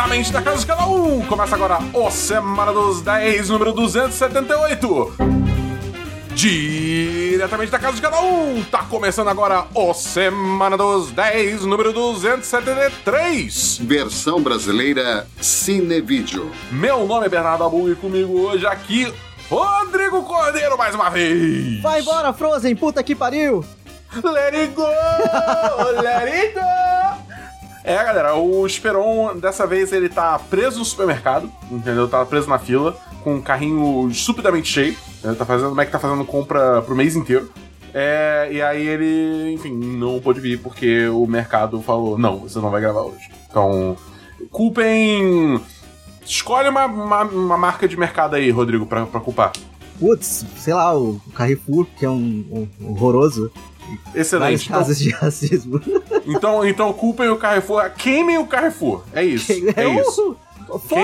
diretamente da casa de cada um. Começa agora o Semana dos 10, número 278. Diretamente da casa de cada um, tá começando agora o Semana dos 10, número 273. Versão brasileira Cinevídeo. Meu nome é Bernardo Abu e comigo hoje aqui, Rodrigo Cordeiro mais uma vez. Vai embora, Frozen, puta que pariu! Let it go! let it go! É, galera, o Esperon, dessa vez, ele tá preso no supermercado, entendeu? Tá preso na fila, com um carrinho estupidamente cheio. Ele tá fazendo, como é que tá fazendo compra pro mês inteiro. É, e aí ele, enfim, não pôde vir porque o mercado falou: não, você não vai gravar hoje. Então, culpem. Escolhe uma, uma, uma marca de mercado aí, Rodrigo, pra, pra culpar. Putz, sei lá, o Carrefour, que é um, um horroroso. Excelente. Vários casos de racismo. Então, então culpem o Carrefour. Queimem o Carrefour. É isso. É, É isso. o- o Fogo,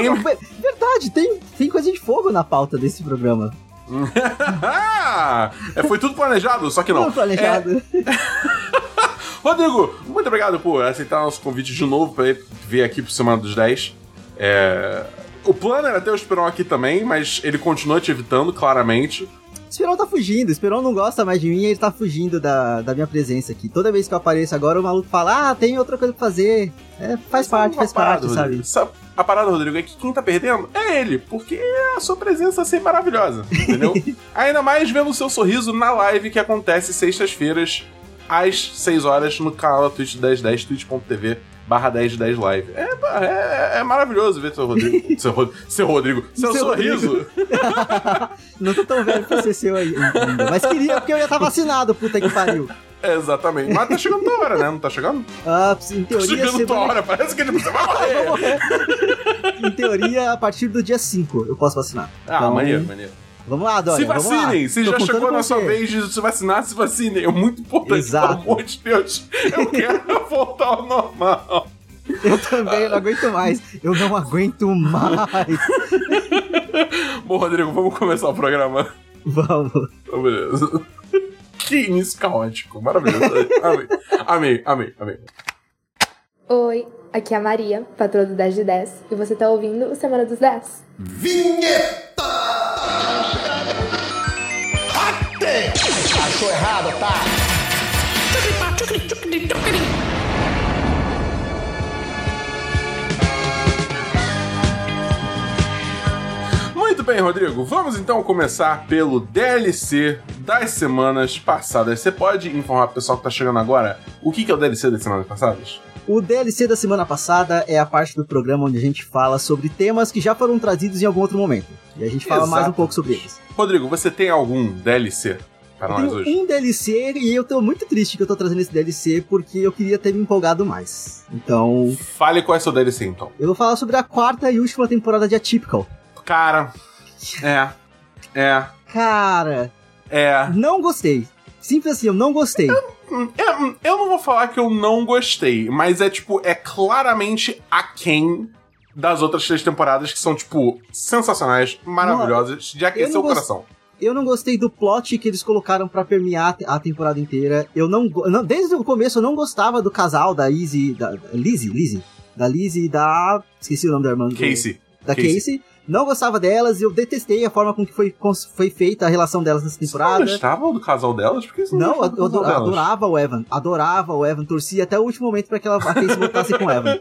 verdade, tem, tem coisa de fogo na pauta desse programa. é, foi tudo planejado, só que não. Tudo planejado. Rodrigo, muito obrigado por aceitar nosso convite de novo ele vir aqui pro Semana dos 10. É, O plano era ter o Esperon aqui também, mas ele continua te evitando, claramente. Esperon tá fugindo, Esperon não gosta mais de mim e ele tá fugindo da, da minha presença aqui. Toda vez que eu apareço agora, o maluco fala, ah, tem outra coisa pra fazer. É, faz parte, faz parada, parte, sabe? Rodrigo. Sa- A parada, Rodrigo, é que quem tá perdendo é ele, porque a sua presença é sempre maravilhosa, entendeu? Ainda mais vendo o seu sorriso na live que acontece sextas-feiras, às 6 horas, no canal da Twitch 1010, twitch.tv barra 1010 live. É, é, é maravilhoso ver seu Rodrigo. seu, Ro- seu Rodrigo. Seu, Seu sorriso. Não tô tão velho pra ser seu aí ainda. Mas queria, porque eu ia estar vacinado, puta que pariu. Exatamente. Mas tá chegando tua hora, né? Não tá chegando? Ah, em Tá teoria, chegando tua hora. Parece que ele você vai morrer. em teoria, a partir do dia 5 eu posso vacinar. Ah, Então, maneiro, maneiro. Vamos lá, Dória, Se vamos lá. vacinem! Se Tô já chegou na sua vez de se vacinar, se vacinem. É muito importante, Exato. pelo amor de Deus. Eu quero voltar ao normal. Eu também não aguento mais. Eu não aguento mais. Bom, Rodrigo, vamos começar o programa. Vamos. Então, beleza. Que início caótico. Maravilhoso. Amei. Amei, amei, amei. Oi, aqui é a Maria, patroa do 10 de 10, e você tá ouvindo o Semana dos 10. Achou errado, tá? Muito bem, Rodrigo. Vamos então começar pelo DLC das semanas passadas. Você pode informar o pessoal que tá chegando agora o que é o DLC das semanas passadas? O DLC da semana passada é a parte do programa onde a gente fala sobre temas que já foram trazidos em algum outro momento. E a gente fala mais um pouco sobre eles. Rodrigo, você tem algum DLC para Eu nós hoje? um DLC e eu tô muito triste que eu tô trazendo esse DLC porque eu queria ter me empolgado mais. Então, Fale qual é o seu DLC, então. eu vou falar sobre a quarta e última temporada de Atypical. Cara, é, é, Cara, é. não gostei. Simples assim, eu não gostei. É, hum, Eu não vou falar que eu não gostei, mas é tipo, é claramente aquém das outras três temporadas que são, tipo, sensacionais, maravilhosas, de aquecer o coração. Eu não gostei do plot que eles colocaram pra permear a temporada inteira. Eu não, não- desde o começo eu não gostava do casal da Izzy, da da- Lizzie, Lizzie, da Lizzie e da esqueci o nome da irmã. do- Casey. Da Casey. Casey. Não gostava delas, eu detestei a forma com que foi, foi feita a relação delas nessa Você não temporada. gostava do casal delas? Por você não, Não, eu, delas? adorava o Evan, adorava o Evan, torcia até o último momento pra que ela, Casey voltasse com o Evan.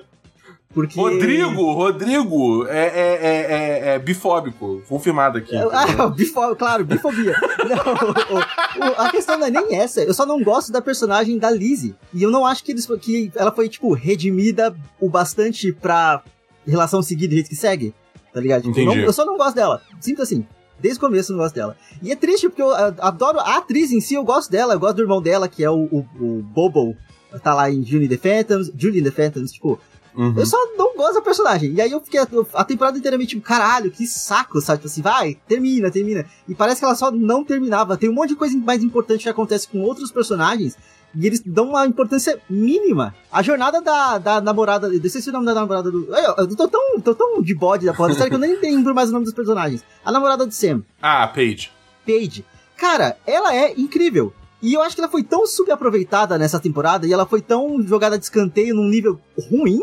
Porque... Rodrigo, Rodrigo é, é, é, é, é bifóbico, confirmado aqui. Ah, bifo, claro, bifobia. Não, o- o- a questão não é nem essa. Eu só não gosto da personagem da Lizzie. E eu não acho que, eles, que ela foi, tipo, redimida o bastante pra relação seguir do jeito que segue. Tá ligado? Tipo, Entendi. não- eu só não gosto dela. Simples assim. Desde o começo eu não gosto dela. E é triste porque eu adoro a atriz em si, eu gosto dela. Eu gosto do irmão dela, que é o, o, o Bobo. Tá lá em Julie the Phantoms. Julie the Phantoms, tipo, Uhum. eu só não gosto da personagem. E aí eu fiquei a, a temporada inteira meio tipo, caralho, que saco, sabe? Tipo assim, vai, termina, termina. E parece que ela só não terminava. Tem um monte de coisa mais importante que acontece com outros personagens. E eles dão uma importância mínima. A jornada da, da namorada. Eu esqueci o nome da namorada do. Eu, eu tô, tão, tô tão de bode da porra da série que eu nem lembro mais o nome dos personagens. A namorada do Sam, Ah, Paige. Paige. Cara, ela é incrível. E eu acho que ela foi tão subaproveitada nessa temporada e ela foi tão jogada de escanteio num nível ruim.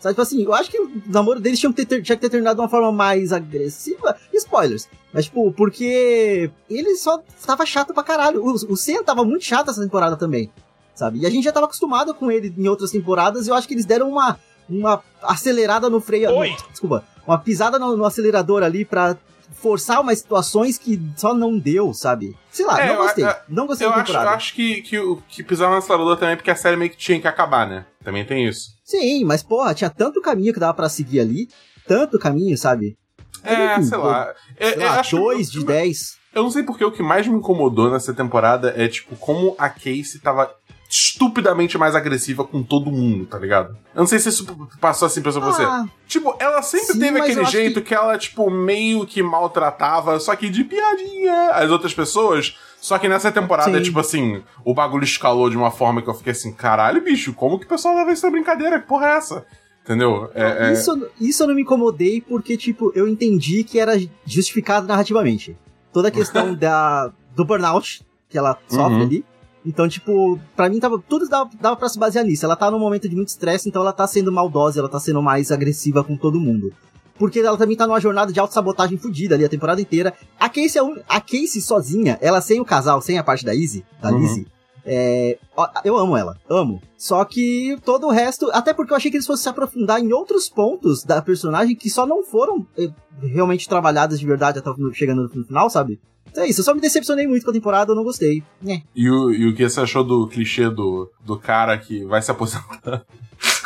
Sabe, tipo assim, eu acho que o namoro deles tinha que ter, tinha que ter terminado de uma forma mais agressiva. Spoilers. Mas, tipo, porque ele só tava chato pra caralho. O, o Sen tava muito chato essa temporada também. Sabe? E a gente já tava acostumado com ele em outras temporadas e eu acho que eles deram uma, uma acelerada no freio. Oi. Desculpa. Uma pisada no, no acelerador ali pra forçar umas situações que só não deu, sabe? Sei lá, É, não eu- gostei. eu- não gostei Eu da acho, eu temporada. acho que, que, que pisaram no acelerador também porque a série meio que tinha que acabar, né? Também tem isso. Sim, mas porra, tinha tanto caminho que dava pra seguir ali. Tanto caminho, sabe? É, Enfim, sei lá. É, Sei é, lá, dois de dez. Eu não sei porque o que mais me incomodou nessa temporada é, tipo, como a Casey tava estupidamente mais agressiva com todo mundo, tá ligado? Eu não sei se isso passou assim pra você. Ah, Tipo, ela sempre Sim, teve aquele jeito que... ela, tipo, meio que maltratava, só que de piadinha as outras pessoas. Só que nessa temporada, Sim. tipo assim, o bagulho escalou de uma forma que eu fiquei assim, caralho, bicho, como que o pessoal leva isso na brincadeira? Que porra é essa? Entendeu? É, é- Isso, isso eu não me incomodei porque, tipo, eu entendi que era justificado narrativamente. Toda a questão da, do burnout que ela sofre Uhum. ali. Então, tipo, pra mim tava, tudo dava, dava pra se basear nisso. Ela tá num momento de muito estresse, então ela tá sendo maldosa, ela tá sendo mais agressiva com todo mundo. Porque ela também tá numa jornada de autossabotagem fodida ali a temporada inteira. A Casey, é a Casey sozinha, ela sem o casal, sem a parte da Izzy, da Uhum. Lizzie, é, eu amo ela, amo. Só que todo o resto, até porque eu achei que eles fossem se aprofundar em outros pontos da personagem que só não foram eh, realmente trabalhados de verdade até chegando no final, sabe? Então é isso, eu só me decepcionei muito com a temporada, eu não gostei. É. E o, e o que você achou do clichê do, do cara que vai se aposentar?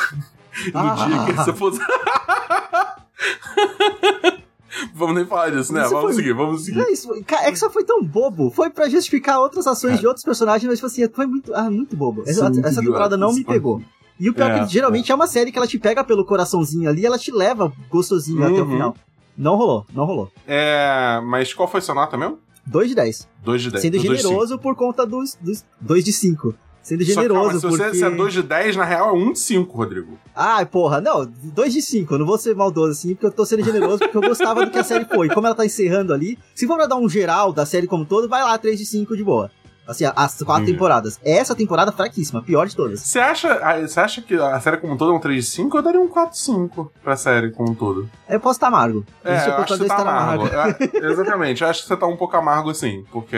no Ah. dia que ele se aposentar. vamos nem falar disso, né? Isso vamos foi- seguir, vamos seguir. É isso, é que só foi tão bobo. Foi pra justificar outras ações de outros personagens, mas tipo assim, foi muito, ah, muito bobo. É Essa, muito essa temporada idiota, não me pegou. E o pior é, É, que geralmente é. uma série que ela te pega pelo coraçãozinho ali ela te leva gostosinho até o Uhum. final. Não rolou, não rolou. É, mas qual foi seu nota mesmo? 2 de 10. 2 de 10. Sendo generoso por conta dos 2 de 5. Sendo Só que, calma, generoso se você porque... se é 2 de 10, na real é 1 de 5, Rodrigo. Ah, porra, não, 2 de 5. Eu não vou ser maldoso assim, porque eu tô sendo generoso, porque eu gostava do que a série foi. Como ela tá encerrando ali, se for pra dar um geral da série como um todo, vai lá, 3 de 5 de boa. Assim, as quatro Entendi. temporadas. Essa temporada fraquíssima, pior de todas. Você acha, você acha que a série como um todo é um 3 de 5? Eu daria um 4 de 5 pra série como um todo. Eu posso estar amargo. É, Existe a eu acho que você tá amargo. É, exatamente, eu acho que você tá um pouco amargo assim. Porque.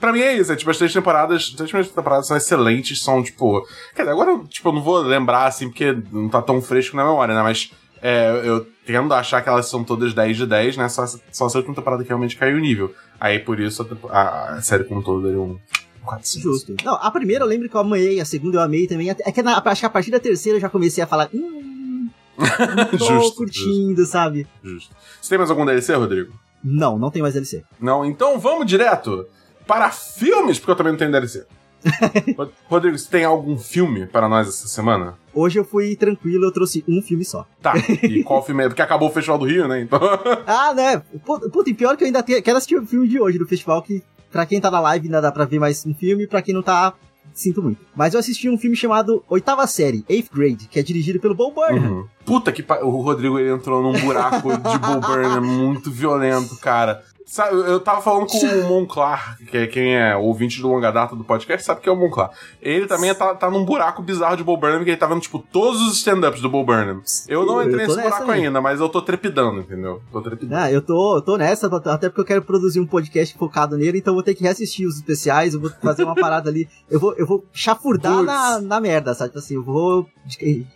Pra mim é isso, é tipo, as três temporadas. As três primeiras temporadas são excelentes, são tipo. Quer dizer, agora tipo, eu não vou lembrar assim, porque não tá tão fresco na memória, né? Mas. é, eu tendo a achar que elas são todas 10 de 10, né? Só, só essa última temporada que realmente caiu o nível. Aí por isso a, a- série como todo daria um 4 de 5. Justo. Não, a primeira eu lembro que eu amei, a segunda eu amei também. É que na, acho que a partir da terceira eu já comecei a falar. Hum, tô Justo, curtindo, sabe? Justo. Você tem mais algum DLC, Rodrigo? Não, não tem mais DLC. Não? Então vamos direto para filmes, porque eu também não tenho DLC. Rod- Rodrigo, você tem algum filme para nós essa semana? Hoje eu fui tranquilo, eu trouxe um filme só. Tá, e qual filme é? Porque acabou o Festival do Rio, né? Então. Ah, né? Puta, e pior que eu ainda tenho, quero assistir o filme de hoje do festival, que pra quem tá na live ainda dá pra ver mais um filme, pra quem não tá, sinto muito. Mas eu assisti um filme chamado Oitava Série, Eighth Grade, que é dirigido pelo Bo Burnham. Uhum. Puta que pa... O Rodrigo ele entrou num buraco de Bo Burnham muito violento, cara. Sabe, eu- eu tava falando com o Monclar, que é quem é ouvinte do longa data do podcast, sabe que é o Monclar. Ele também tá, tá num buraco bizarro de Bo Burnham, que ele tá vendo, tipo, todos os stand-ups do Bo Burnham. Eu não Eu entrei tô nesse buraco aí. ainda, mas eu tô trepidando, entendeu? Tô trepidando. Ah, eu tô, eu tô nessa, até porque eu quero produzir um podcast focado nele, então eu vou ter que reassistir os especiais, eu vou fazer uma parada ali. Eu vou, eu vou chafurdar na, na merda, sabe? Tipo Assim, eu vou.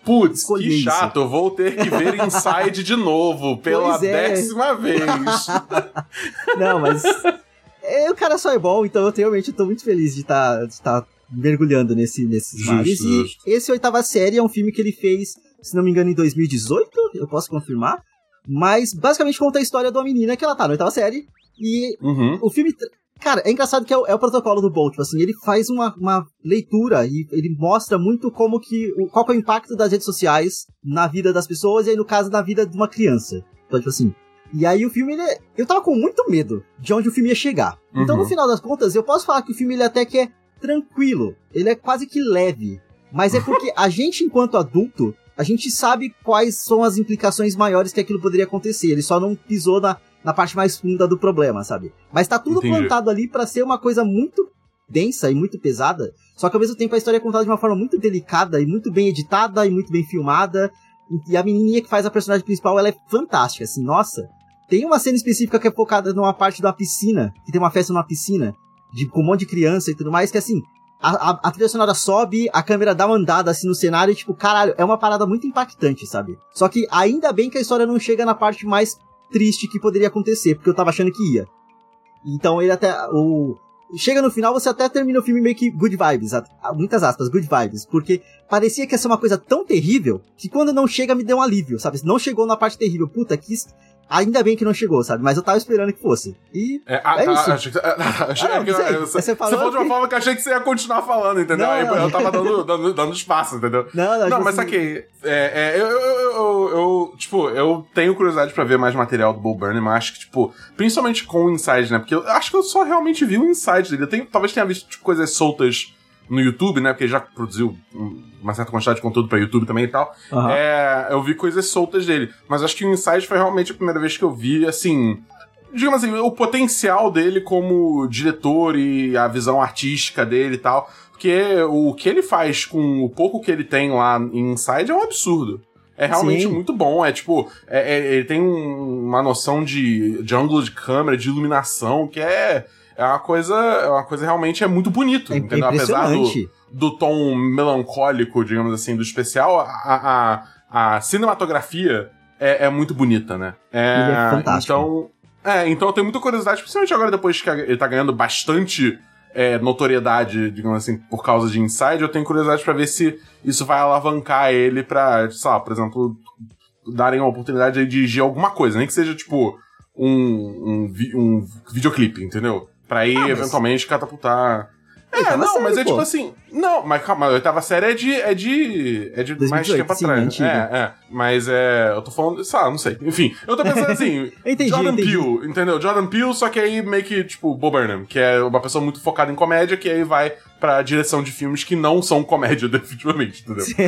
Putz, que isso. chato, eu vou ter que ver Inside de novo, pela é. décima vez. Não, mas. é, o cara só é bom, então eu realmente tô muito feliz de estar de tá mergulhando nesse, nesses Justo, mares. E justo. esse Oitava Série é um filme que ele fez, se não me engano, em 2018, eu posso confirmar. Mas basicamente conta a história de uma menina que ela tá na oitava série. E Uhum. o filme. Cara, é engraçado que é o, é o protocolo do Bolt, tipo assim, ele faz uma, uma leitura e ele mostra muito como que. o- qual que é o impacto das redes sociais na vida das pessoas e aí, no caso, na vida de uma criança. Então, tipo assim. E aí o filme, ele é- eu tava com muito medo de onde o filme ia chegar. Então, Uhum. no final das contas, eu posso falar que o filme ele até que é tranquilo. Ele é quase que leve. Mas é porque a gente, enquanto adulto, a gente sabe quais são as implicações maiores que aquilo poderia acontecer. Ele só não pisou na, na parte mais funda do problema, sabe? Mas tá tudo Entendi. plantado ali pra ser uma coisa muito densa e muito pesada. Só que ao mesmo tempo a história é contada de uma forma muito delicada e muito bem editada e muito bem filmada. E a menininha que faz a personagem principal, ela é fantástica, assim, nossa. Tem uma cena específica que é focada numa parte da piscina, que tem uma festa numa piscina, de, com um monte de criança e tudo mais, que assim, a, a, a trilha sonora sobe, a câmera dá uma andada assim no cenário e tipo, caralho, é uma parada muito impactante, sabe? Só que ainda bem que a história não chega na parte mais triste que poderia acontecer, porque eu tava achando que ia. Então ele até. O, chega no final, você até termina o filme meio que good vibes, muitas aspas, good vibes, porque parecia que ia ser uma coisa tão terrível que quando não chega me deu um alívio, sabe? Não chegou na parte terrível, puta, que Ainda bem que não chegou, sabe? Mas eu tava esperando que fosse. E é, é tá, isso. Achei que, você, falou de uma forma que eu achei que você ia continuar falando, entendeu? Não, Aí não. eu tava dando, dando, dando espaço, entendeu? Não, não, Não, tipo mas assim, saquei. É, é, eu, eu, eu, eu, tipo, eu tenho curiosidade pra ver mais material do Bo Burnham, mas acho que, tipo, principalmente com o Inside, né? Porque eu acho que eu só realmente vi o Inside dele. Eu tenho, talvez tenha visto tipo, coisas soltas no YouTube, né? Porque ele já produziu um- uma certa quantidade de conteúdo pra YouTube também e tal. aham. É, eu vi coisas soltas dele. Mas acho que o Inside foi realmente a primeira vez que eu vi, assim. Digamos assim, o potencial dele como diretor e a visão artística dele e tal. Porque o que ele faz com o pouco que ele tem lá em Inside é um absurdo. É realmente Sim. muito bom. É tipo, é- é- ele tem um- uma noção de, de ângulo de câmera, de iluminação, que é, é uma coisa. É uma coisa realmente é muito bonito. É, entendeu? Apesar do, do tom melancólico, digamos assim, do especial, a, a, a cinematografia é, é muito bonita, né? É, é fantástico. Então, é, então eu tenho muita curiosidade, principalmente agora depois que ele tá ganhando bastante é, notoriedade, digamos assim, por causa de Inside, eu tenho curiosidade pra ver se isso vai alavancar ele pra, sei lá, por exemplo, darem a oportunidade de dirigir alguma coisa, nem que seja tipo um, um, um videoclipe, entendeu? Pra ir Ah, mas- eventualmente catapultar. É, Oitava não, série, mas é pô. tipo assim. Não, mas calma, a oitava série é de. É de. É de mais 2018, tempo sim, atrás. antiga. É, é. Mas é. Eu tô falando. Sei lá, não sei. Enfim, eu tô pensando assim. Entendi, Jordan entendi. Peele, entendeu? Jordan Peele, só que aí meio que, tipo, Bob Burnham, que é uma pessoa muito focada em comédia, que aí vai pra direção de filmes que não são comédia, definitivamente, entendeu?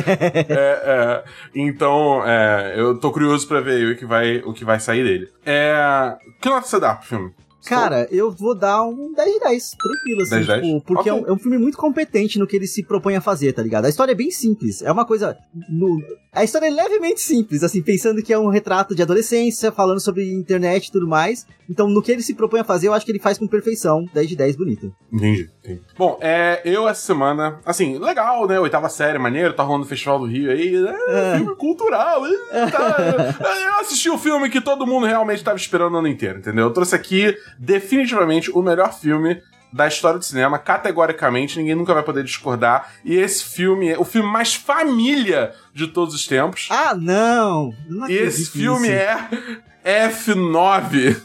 é, é, então, é, eu tô curioso pra ver o que vai, o que vai sair dele. É, que nota você dá pro filme? Cara, eu vou dar um 10 de 10, tranquilo, assim, 10 de 10? tipo, porque é, Ok. um, é um filme muito competente no que ele se propõe a fazer, tá ligado? A história é bem simples, é uma coisa... no- a história é levemente simples, assim, pensando que é um retrato de adolescência, falando sobre internet e tudo mais, então no que ele se propõe a fazer, eu acho que ele faz com perfeição, 10 de 10, bonito. Entendi, entendi. Bom, é, eu essa semana, assim, legal, né? Oitava série, maneiro, tá rolando o Festival do Rio aí, é, É. filme cultural. é, tá, é, eu assisti o filme que todo mundo realmente tava esperando o ano inteiro, entendeu? Eu trouxe aqui definitivamente o melhor filme da história do cinema, categoricamente, ninguém nunca vai poder discordar. E esse filme é o filme mais família de todos os tempos. Ah, não! não E esse filme nisso. é F9.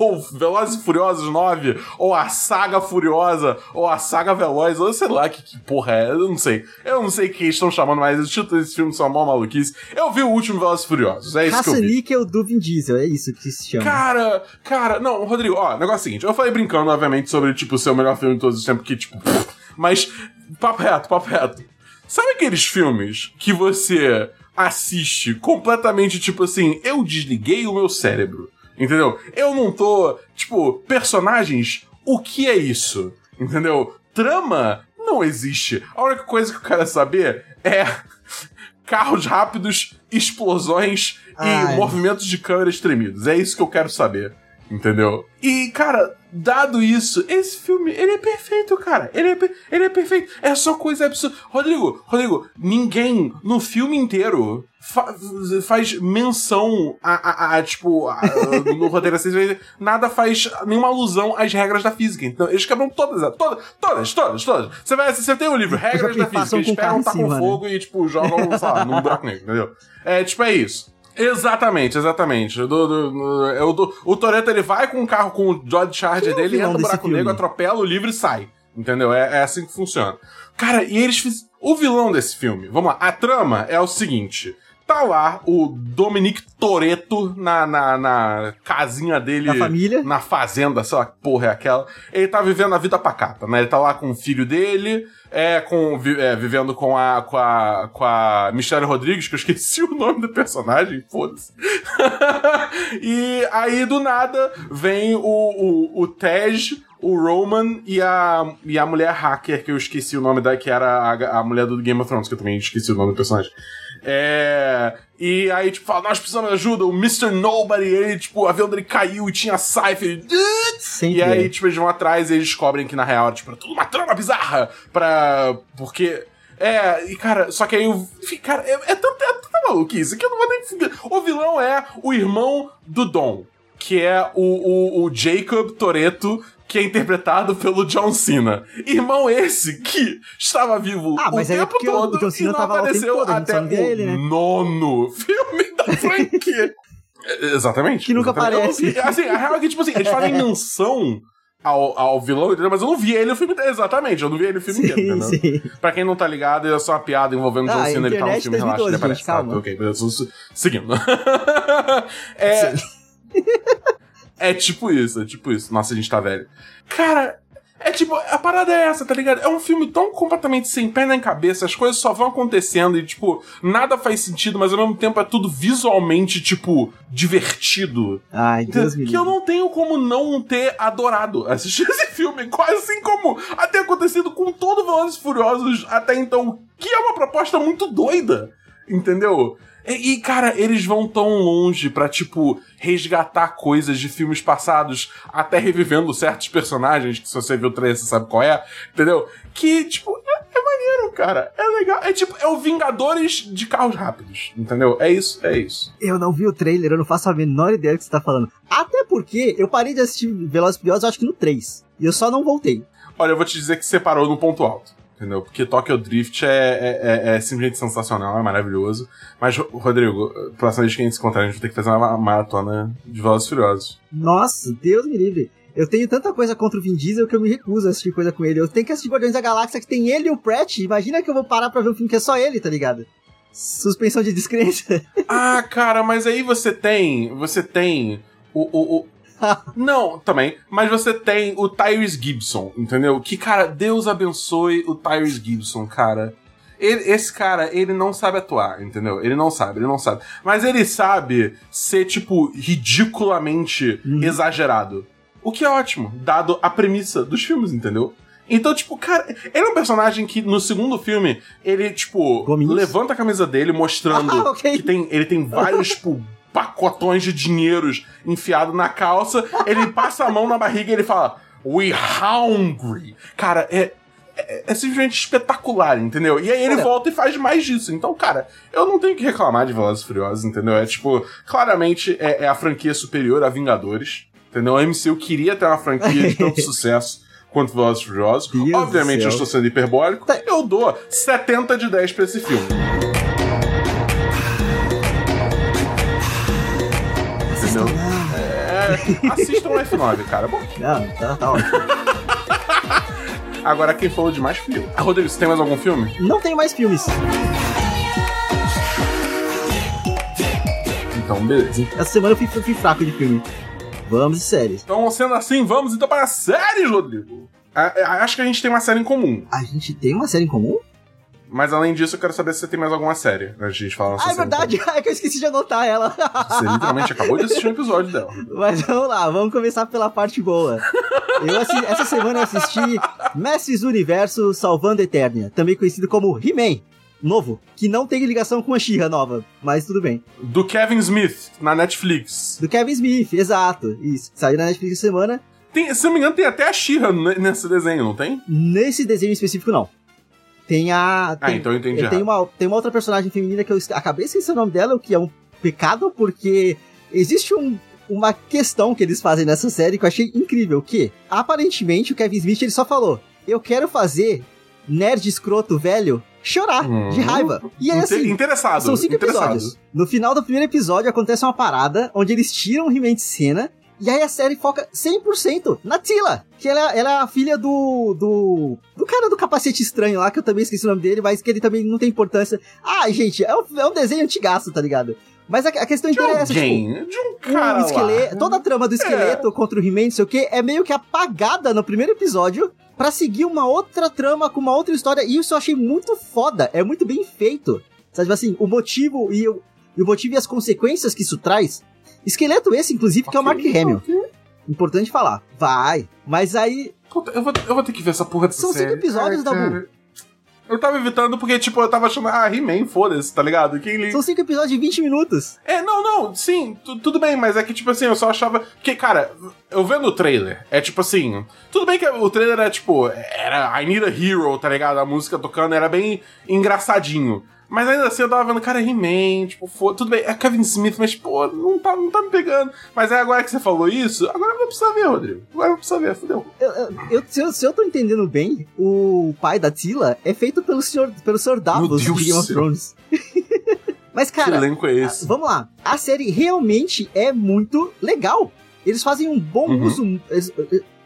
Ou Velozes e Furiosos 9, ou a Saga Furiosa, ou a Saga Veloz, ou sei lá que, que porra é, eu não sei. Eu não sei o que estão chamando, mas os títulos desse filme são mó maluquice. Eu vi o último Velozes e Furiosos, é isso que eu vi. Caça-níquel do Vin Diesel, é isso que se chama. Cara, cara, não, Rodrigo, ó, negócio é o seguinte, eu falei brincando, obviamente, sobre, tipo, ser o melhor filme de todos os tempos, que, tipo, pff, mas, papo reto, papo reto. Sabe aqueles filmes que você assiste completamente, tipo assim, eu desliguei o meu cérebro, entendeu? Eu não tô, tipo, personagens, o que é isso? Entendeu? Trama não existe. A única coisa que eu quero saber é carros rápidos, explosões Ai. e movimentos de câmeras tremidos. É isso que eu quero saber. Entendeu? E, cara, dado isso, esse filme, ele é perfeito, cara. Ele é, ele é perfeito. É só coisa absurda. Rodrigo, Rodrigo, ninguém no filme inteiro fa- faz menção a, a- a, tipo, a- no roteiro assim, nada faz nenhuma alusão às regras da física. Então, eles quebram todas, todas, todas, todas, todas. Você vai, você tem o livro, regras da física. Eles pegam, tacam né? fogo e, tipo, jogam, sei lá, num buraco negro, entendeu? É, tipo, é isso. Exatamente, exatamente. Do, do, do- é o, do- o Toreto ele vai com o carro com o Dodge Charger é dele, entra no buraco filme? negro, atropela o livro e sai. Entendeu? É, é assim que funciona. Cara, e eles fizeram. O vilão desse filme, vamos lá, a trama é o seguinte. Tá lá o Dominic Toreto na, na, na casinha dele. Na família. Na fazenda, sei lá que porra é aquela. Ele tá vivendo a vida pacata, né? Ele tá lá com o filho dele, é, com, é, vivendo com a, com a, com a Michelle Rodrigues, que eu esqueci o nome do personagem, foda-se. e aí, do nada, vem o, o, o Tej, o Roman e a, e a mulher hacker, que eu esqueci o nome da, que era a, a mulher do Game of Thrones, que eu também esqueci o nome do personagem. É. E aí, tipo, fala, nós precisamos de ajuda, o Mr. Nobody, ele, tipo, o avião dele caiu e tinha Cypher. E aí, é. tipo, eles vão atrás e eles descobrem que, na real, tipo, é tudo uma trama bizarra pra... Porque... É, e cara, só que aí o... enfim, Cara, é, é tanta, é tanta maluquice que eu não vou nem... O vilão é o irmão do Dom, que é o, o, o Jacob Toretto, que é interpretado pelo John Cena. Irmão esse que estava vivo Ah, o é tempo o- todo o John Cena e não tava o apareceu todo, até o ele, né? nono filme da franquia. É, Exatamente. Que nunca exatamente. Aparece. vi- assim, a real é que, tipo assim, eles fazem menção ao, ao vilão, entendeu? Mas eu não vi ele no filme inteiro. Exatamente, eu não vi ele no filme inteiro, entendeu? sim. Pra quem não tá ligado, é só uma piada envolvendo o John Ah, Cena, ele tá no filme, relaxa, ele 2012, aparece. gente, calma. Tá, ok, Seguindo. é, é tipo isso, é tipo isso. Nossa, a gente tá velho. Cara, é tipo, a parada é essa, tá ligado? É um filme tão completamente sem pé nem cabeça, as coisas só vão acontecendo e, tipo, nada faz sentido, mas ao mesmo tempo é tudo visualmente, tipo, divertido. Ai, Deus me que eu não tenho como não ter adorado assistir esse filme, quase assim como até acontecido com todo Velozes Furiosos até então, que é uma proposta muito doida, entendeu? E, cara, eles vão tão longe pra, tipo, resgatar coisas de filmes passados, até revivendo certos personagens, que se você viu o trailer você sabe qual é, entendeu? Que, tipo, é, é maneiro, cara. É legal. É tipo, é o Vingadores de carros rápidos, entendeu? É isso, é isso. Eu não vi o trailer, eu não faço a menor ideia do que você tá falando. Até porque eu parei de assistir Velozes e Furiosos, acho que no 3. E eu só não voltei. Olha, eu vou te dizer que separou no ponto alto. Entendeu? Porque Tokyo Drift é, é, é- é simplesmente sensacional, é maravilhoso. Mas, Ro- Rodrigo, próxima vez que a gente se encontrar, a gente vai ter que fazer uma maratona de Velozes Furiosos. Nossa, Deus me livre. Eu tenho tanta coisa contra o Vin Diesel que eu me recuso a assistir coisa com ele. Eu tenho que assistir Guardiões da Galáxia que tem ele e o Pratt. Imagina que eu vou parar pra ver um filme que é só ele, tá ligado? Suspensão de descrença. ah, cara, mas aí você tem. Você tem. O. o, o- Não, também. Mas você tem o Tyrese Gibson, entendeu? Que, cara, Deus abençoe o Tyrese Gibson, cara. Ele- esse cara, ele não sabe atuar, entendeu? Ele não sabe, ele não sabe. Mas ele sabe ser, tipo, ridiculamente Uhum. exagerado. O que é ótimo, dado a premissa dos filmes, entendeu? Então, tipo, cara, ele é um personagem que no segundo filme, ele, tipo, levanta a camisa dele mostrando Ah, ok. que tem, ele tem vários, tipo, pacotões de dinheiros enfiado na calça. Ele passa a mão na barriga e ele fala, We hungry. Cara, é, é, é simplesmente espetacular, entendeu? E aí ele Cara. volta e faz mais disso. Então, cara, eu não tenho que reclamar de Velozes e Furiosos, entendeu? É tipo, claramente é, é a franquia superior a Vingadores, entendeu? A MCU queria ter uma franquia de tanto sucesso quanto Velozes e Furiosos. Obviamente eu estou sendo hiperbólico. Eu dou 70 de 10 pra esse filme. É, assistam o F9, cara. Bom, Não, tá, tá ótimo. agora quem falou demais fui eu. Ah, Rodrigo, você tem mais algum filme? Não tem mais filmes. Então, beleza. Essa semana eu fui, fui fraco de filme. Vamos de séries. Então, sendo assim, vamos então para séries, Rodrigo. Ah, ah, Acho que a gente tem uma série em comum. A gente tem uma série em comum? Mas além disso, eu quero saber se você tem mais alguma série antes de a gente falar nossa Ah, é verdade. É que eu esqueci de anotar ela. Você literalmente acabou de assistir um episódio dela. Mas vamos lá, vamos começar pela parte boa. Eu essa semana eu assisti Mestres do Universo Salvando Eternia, também conhecido como He-Man, novo, que não tem ligação com a She-Ra nova, mas tudo bem. Do Kevin Smith, na Netflix. Do Kevin Smith, exato, isso. Saiu na Netflix essa semana. Tem, se não me engano, tem até a n- nesse desenho, não tem? Nesse desenho específico, não. Tem a. Ah, tem- então eu entendi tem errado. uma, tem uma outra personagem feminina que eu acabei esquecendo o nome dela, o que é um pecado, porque existe um- uma questão que eles fazem nessa série que eu achei incrível, que aparentemente o Kevin Smith ele só falou, eu quero fazer nerd escroto velho chorar Hum. de raiva. E Inte- assim, interessado. são cinco episódios. No final do primeiro episódio acontece uma parada onde eles tiram o He-Man de cena e aí a série foca 100% na Tila, que ela, ela é a filha do, do do cara do capacete estranho lá, que eu também esqueci o nome dele, mas que ele também não tem importância. Ah, gente, é um, é um desenho antigaço, tá ligado? Mas a, a questão De inteira é essa, tipo, de um cara o esqueleto, toda a trama do esqueleto contra o He-Man, não sei o que, é meio que apagada no primeiro episódio pra seguir uma outra trama com uma outra história. E isso eu achei muito foda, é muito bem feito. Sabe assim, o motivo e o, e o motivo e as consequências que isso traz. Esqueleto esse, inclusive, que é o Mark Hamill. Importante falar. Vai. Mas aí, Puta, eu vou, eu vou ter que ver essa porra dessa São cinco série. episódios, Ai, Dabu. Eu tava evitando porque, tipo, eu tava achando, ah, He-Man, foda-se, tá ligado? Quem li... São cinco episódios de 20 minutos. É, não, não, sim, tu- tudo bem, mas é que, tipo assim, eu só achava. Que, cara, eu vendo o trailer, é tipo assim. Tudo bem que o trailer era tipo. Era I Need a Hero, tá ligado? A música tocando era bem engraçadinho. Mas ainda assim eu tava vendo, cara, He-Man, tipo, fo- tudo bem, é Kevin Smith, mas, pô, não tá, não tá me pegando. Mas é agora que você falou isso, agora eu vou precisar ver, Rodrigo. Agora eu vou precisar ver, fudeu. Eu, eu- eu- se, eu, se eu tô entendendo bem, o pai da Tila é feito pelo senhor, pelo senhor Davos de Game do of. Thrones. Mas, que cara, é esse? vamos lá. A série realmente é muito legal. Eles fazem um bom Uhum. uso. Eles,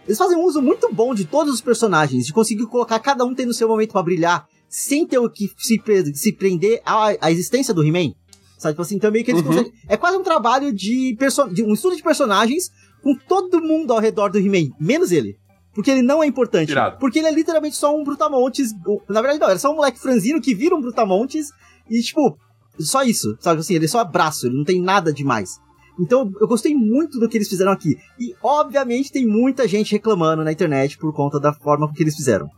eles fazem um uso muito bom de todos os personagens, de conseguir colocar cada um tendo seu momento pra brilhar, sem ter o que se, se prender à, à existência do He-Man. Sabe, tipo assim, então meio que eles Uhum. conseguem. É quase um trabalho de, de um estudo de personagens com todo mundo ao redor do He-Man, menos ele. Porque ele não é importante. Irado. Porque ele é literalmente só um Brutamontes. Na verdade, não, ele é só um moleque franzino que vira um Brutamontes e, tipo, só isso. Sabe assim, ele é só abraço, ele não tem nada demais. Então, eu gostei muito do que eles fizeram aqui. E, obviamente, tem muita gente reclamando na internet por conta da forma que eles fizeram.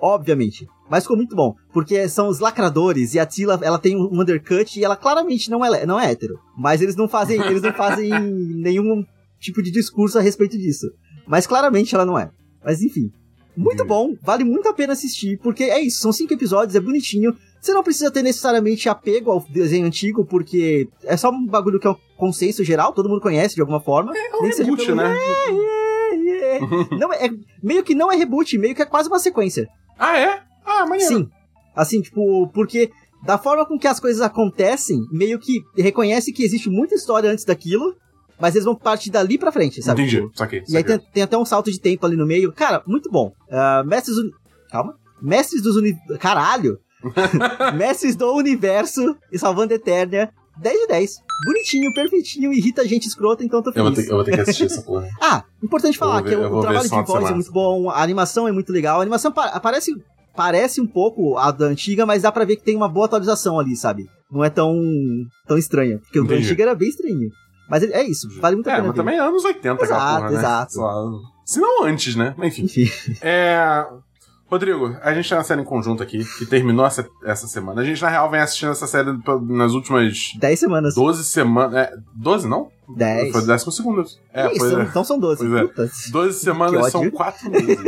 Obviamente. Mas ficou muito bom. Porque são os lacradores e a Tila, ela tem um undercut e ela claramente não é, não é hétero. Mas eles não fazem, eles não fazem nenhum tipo de discurso a respeito disso. Mas claramente ela não é. Mas enfim. Muito bom, vale muito a pena assistir, porque é isso, são cinco episódios, é bonitinho. Você não precisa ter necessariamente apego ao desenho antigo, porque é só um bagulho que é um consenso geral, todo mundo conhece de alguma forma. É um nem seja reboot, pelo- né? É, é. Não, é, meio que não é reboot, meio que é quase uma sequência. Ah, é? Ah, maneiro. Sim. Assim, tipo, porque da forma com que as coisas acontecem, meio que reconhece que existe muita história antes daquilo, mas eles vão partir dali pra frente, sabe? Entendi, Tipo, saquei. e aí saquei. tem, tem até um salto de tempo ali no meio. Cara, muito bom. Ah, Mestres do... Calma. Mestres dos Uni... Caralho! Mestres do Universo e Salvando Eternia. 10 de 10. Bonitinho, perfeitinho, irrita gente escrota, então tô Eu vou, feliz. ter, eu vou ter que assistir essa porra. Ah, importante falar vou que ver- o- o, ver trabalho de voz é muito bom, a animação é muito legal. A animação pa- parece, parece um pouco a da antiga, mas dá pra ver que tem uma boa atualização ali, sabe? Não é tão, tão estranha. Porque o da Entendi. antiga era bem estranho. Mas é é isso, vale muito a É, pena mas ver. também é anos 80 aquela Exato, porra, né? exato. Lá, Se não antes, né? Mas enfim. Enfim, É. Rodrigo, a gente tem uma série em conjunto aqui, que terminou essa, essa semana. A gente, na real, vem assistindo essa série nas últimas 10 semanas. 12 semanas. É, 12 não? 10. Foi 10 segundos. É, Isso, pois é. então são 12. Pois é. Puta. 12 semanas são ódio. 4 meses.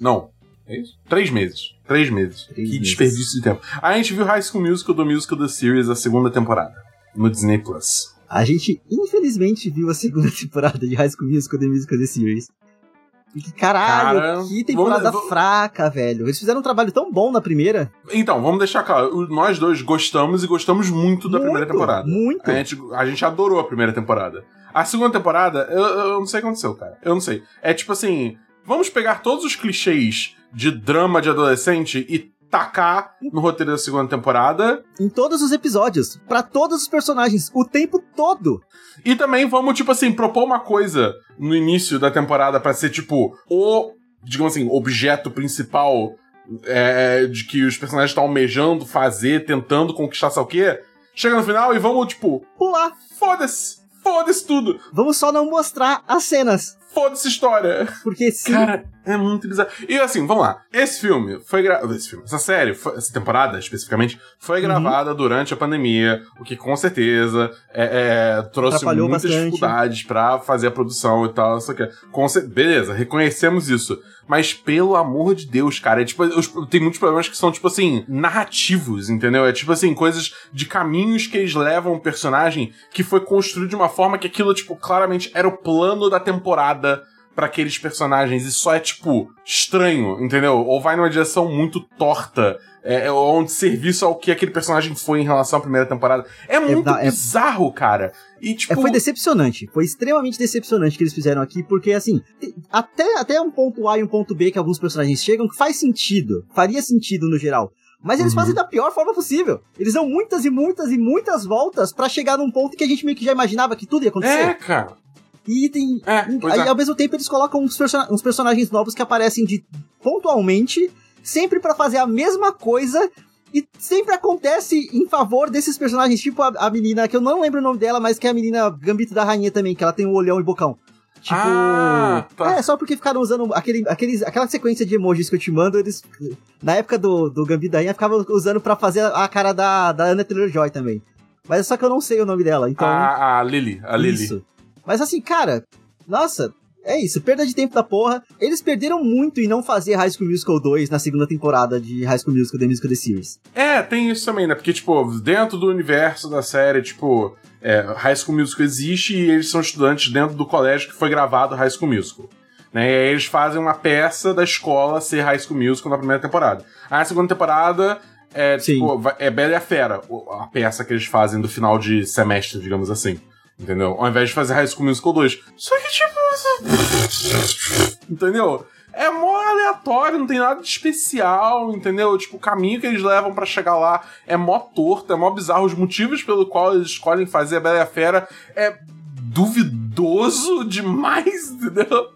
Não. É isso? 3 meses. 3 meses. Três que meses. desperdício de tempo. A gente viu High School Musical do Musical The Series, a segunda temporada. No Disney Plus. A gente, infelizmente, viu a segunda temporada de High School Musical The Musical The Series. Que caralho, Cara, que temporada vamos- fraca, velho. Eles fizeram um trabalho tão bom na primeira. Então, vamos deixar claro. Nós dois gostamos e gostamos muito da primeira Muito, temporada. muito. A gente, a gente adorou a primeira temporada. A segunda temporada, eu, eu não sei o que aconteceu, cara. Eu não sei. É tipo assim: vamos pegar todos os clichês de drama de adolescente e tacar no roteiro da segunda temporada. Em todos os episódios. Pra todos os personagens. O tempo todo. E também vamos, tipo assim, propor uma coisa no início da temporada pra ser, tipo, o, digamos assim, objeto principal é, de que os personagens estão almejando fazer, tentando conquistar, sabe o quê? Chega no final e vamos, tipo, Pular. foda-se, foda-se tudo, Vamos só não mostrar as cenas. Foda-se história. Porque sim. Cara, é muito bizarro. E assim, vamos lá. Esse filme foi gravado. Esse filme, essa série, foi- essa temporada especificamente, foi Uhum. gravada durante a pandemia, o que com certeza é, é, trouxe muitas bastante. dificuldades pra fazer a produção e tal. Isso aqui. Com Beleza, reconhecemos isso. Mas pelo amor de Deus, cara, é tipo, tem muitos problemas que são, tipo assim, narrativos, entendeu? É tipo assim, coisas de caminhos que eles levam o personagem que foi construído de uma forma que aquilo, tipo, claramente era o plano da temporada pra aqueles personagens e só é, tipo, estranho, entendeu? Ou vai numa direção muito torta, é, é, onde serviço ao que aquele personagem foi em relação à primeira temporada. É muito da- é- bizarro, cara. E, tipo. É, foi decepcionante. Foi extremamente decepcionante que eles fizeram aqui, porque assim, até, até um ponto A e um ponto B que alguns personagens chegam, faz sentido. Faria sentido no geral. Mas eles Uhum. fazem da pior forma possível. Eles dão muitas e muitas e muitas voltas pra chegar num ponto que a gente meio que já imaginava que tudo ia acontecer. É, cara. E tem. É, pois aí, é. ao mesmo tempo, eles colocam uns, persona- uns personagens novos que aparecem de pontualmente, sempre pra fazer a mesma coisa. E sempre acontece em favor desses personagens, tipo a, a menina, que eu não lembro o nome dela, mas que é a menina Gambito da Rainha também, que ela tem o olhão e bocão. Tipo. Ah, tá. É, só porque ficaram usando aquele, aqueles, aquela sequência de emojis que eu te mando, eles. Na época do, do Gambi da Rainha, ficavam usando pra fazer a cara da, da Anna Taylor Joy também. Mas só que eu não sei o nome dela, então. A, a Lily, a Lily. Isso. Mas assim, cara, nossa, é isso, perda de tempo da porra. Eles perderam muito em não fazer High School Musical 2 na segunda temporada de High School Musical The Musical The Series. É, tem isso também, né? Porque, tipo, dentro do universo da série, tipo, é, High School Musical existe e eles são estudantes dentro do colégio que foi gravado High School Musical. Né? E aí eles fazem uma peça da escola ser High School Musical na primeira temporada. Aí na segunda temporada é, tipo, é Bela e a Fera, a peça que eles fazem do final de semestre, digamos assim. Entendeu? Ao invés de fazer High School Musical 2. Só que, tipo. entendeu? É mó aleatório, não tem nada de especial, entendeu? Tipo, o caminho que eles levam pra chegar lá é mó torto, é mó bizarro. Os motivos pelo qual eles escolhem fazer a Bela e a Fera é duvidoso demais, entendeu?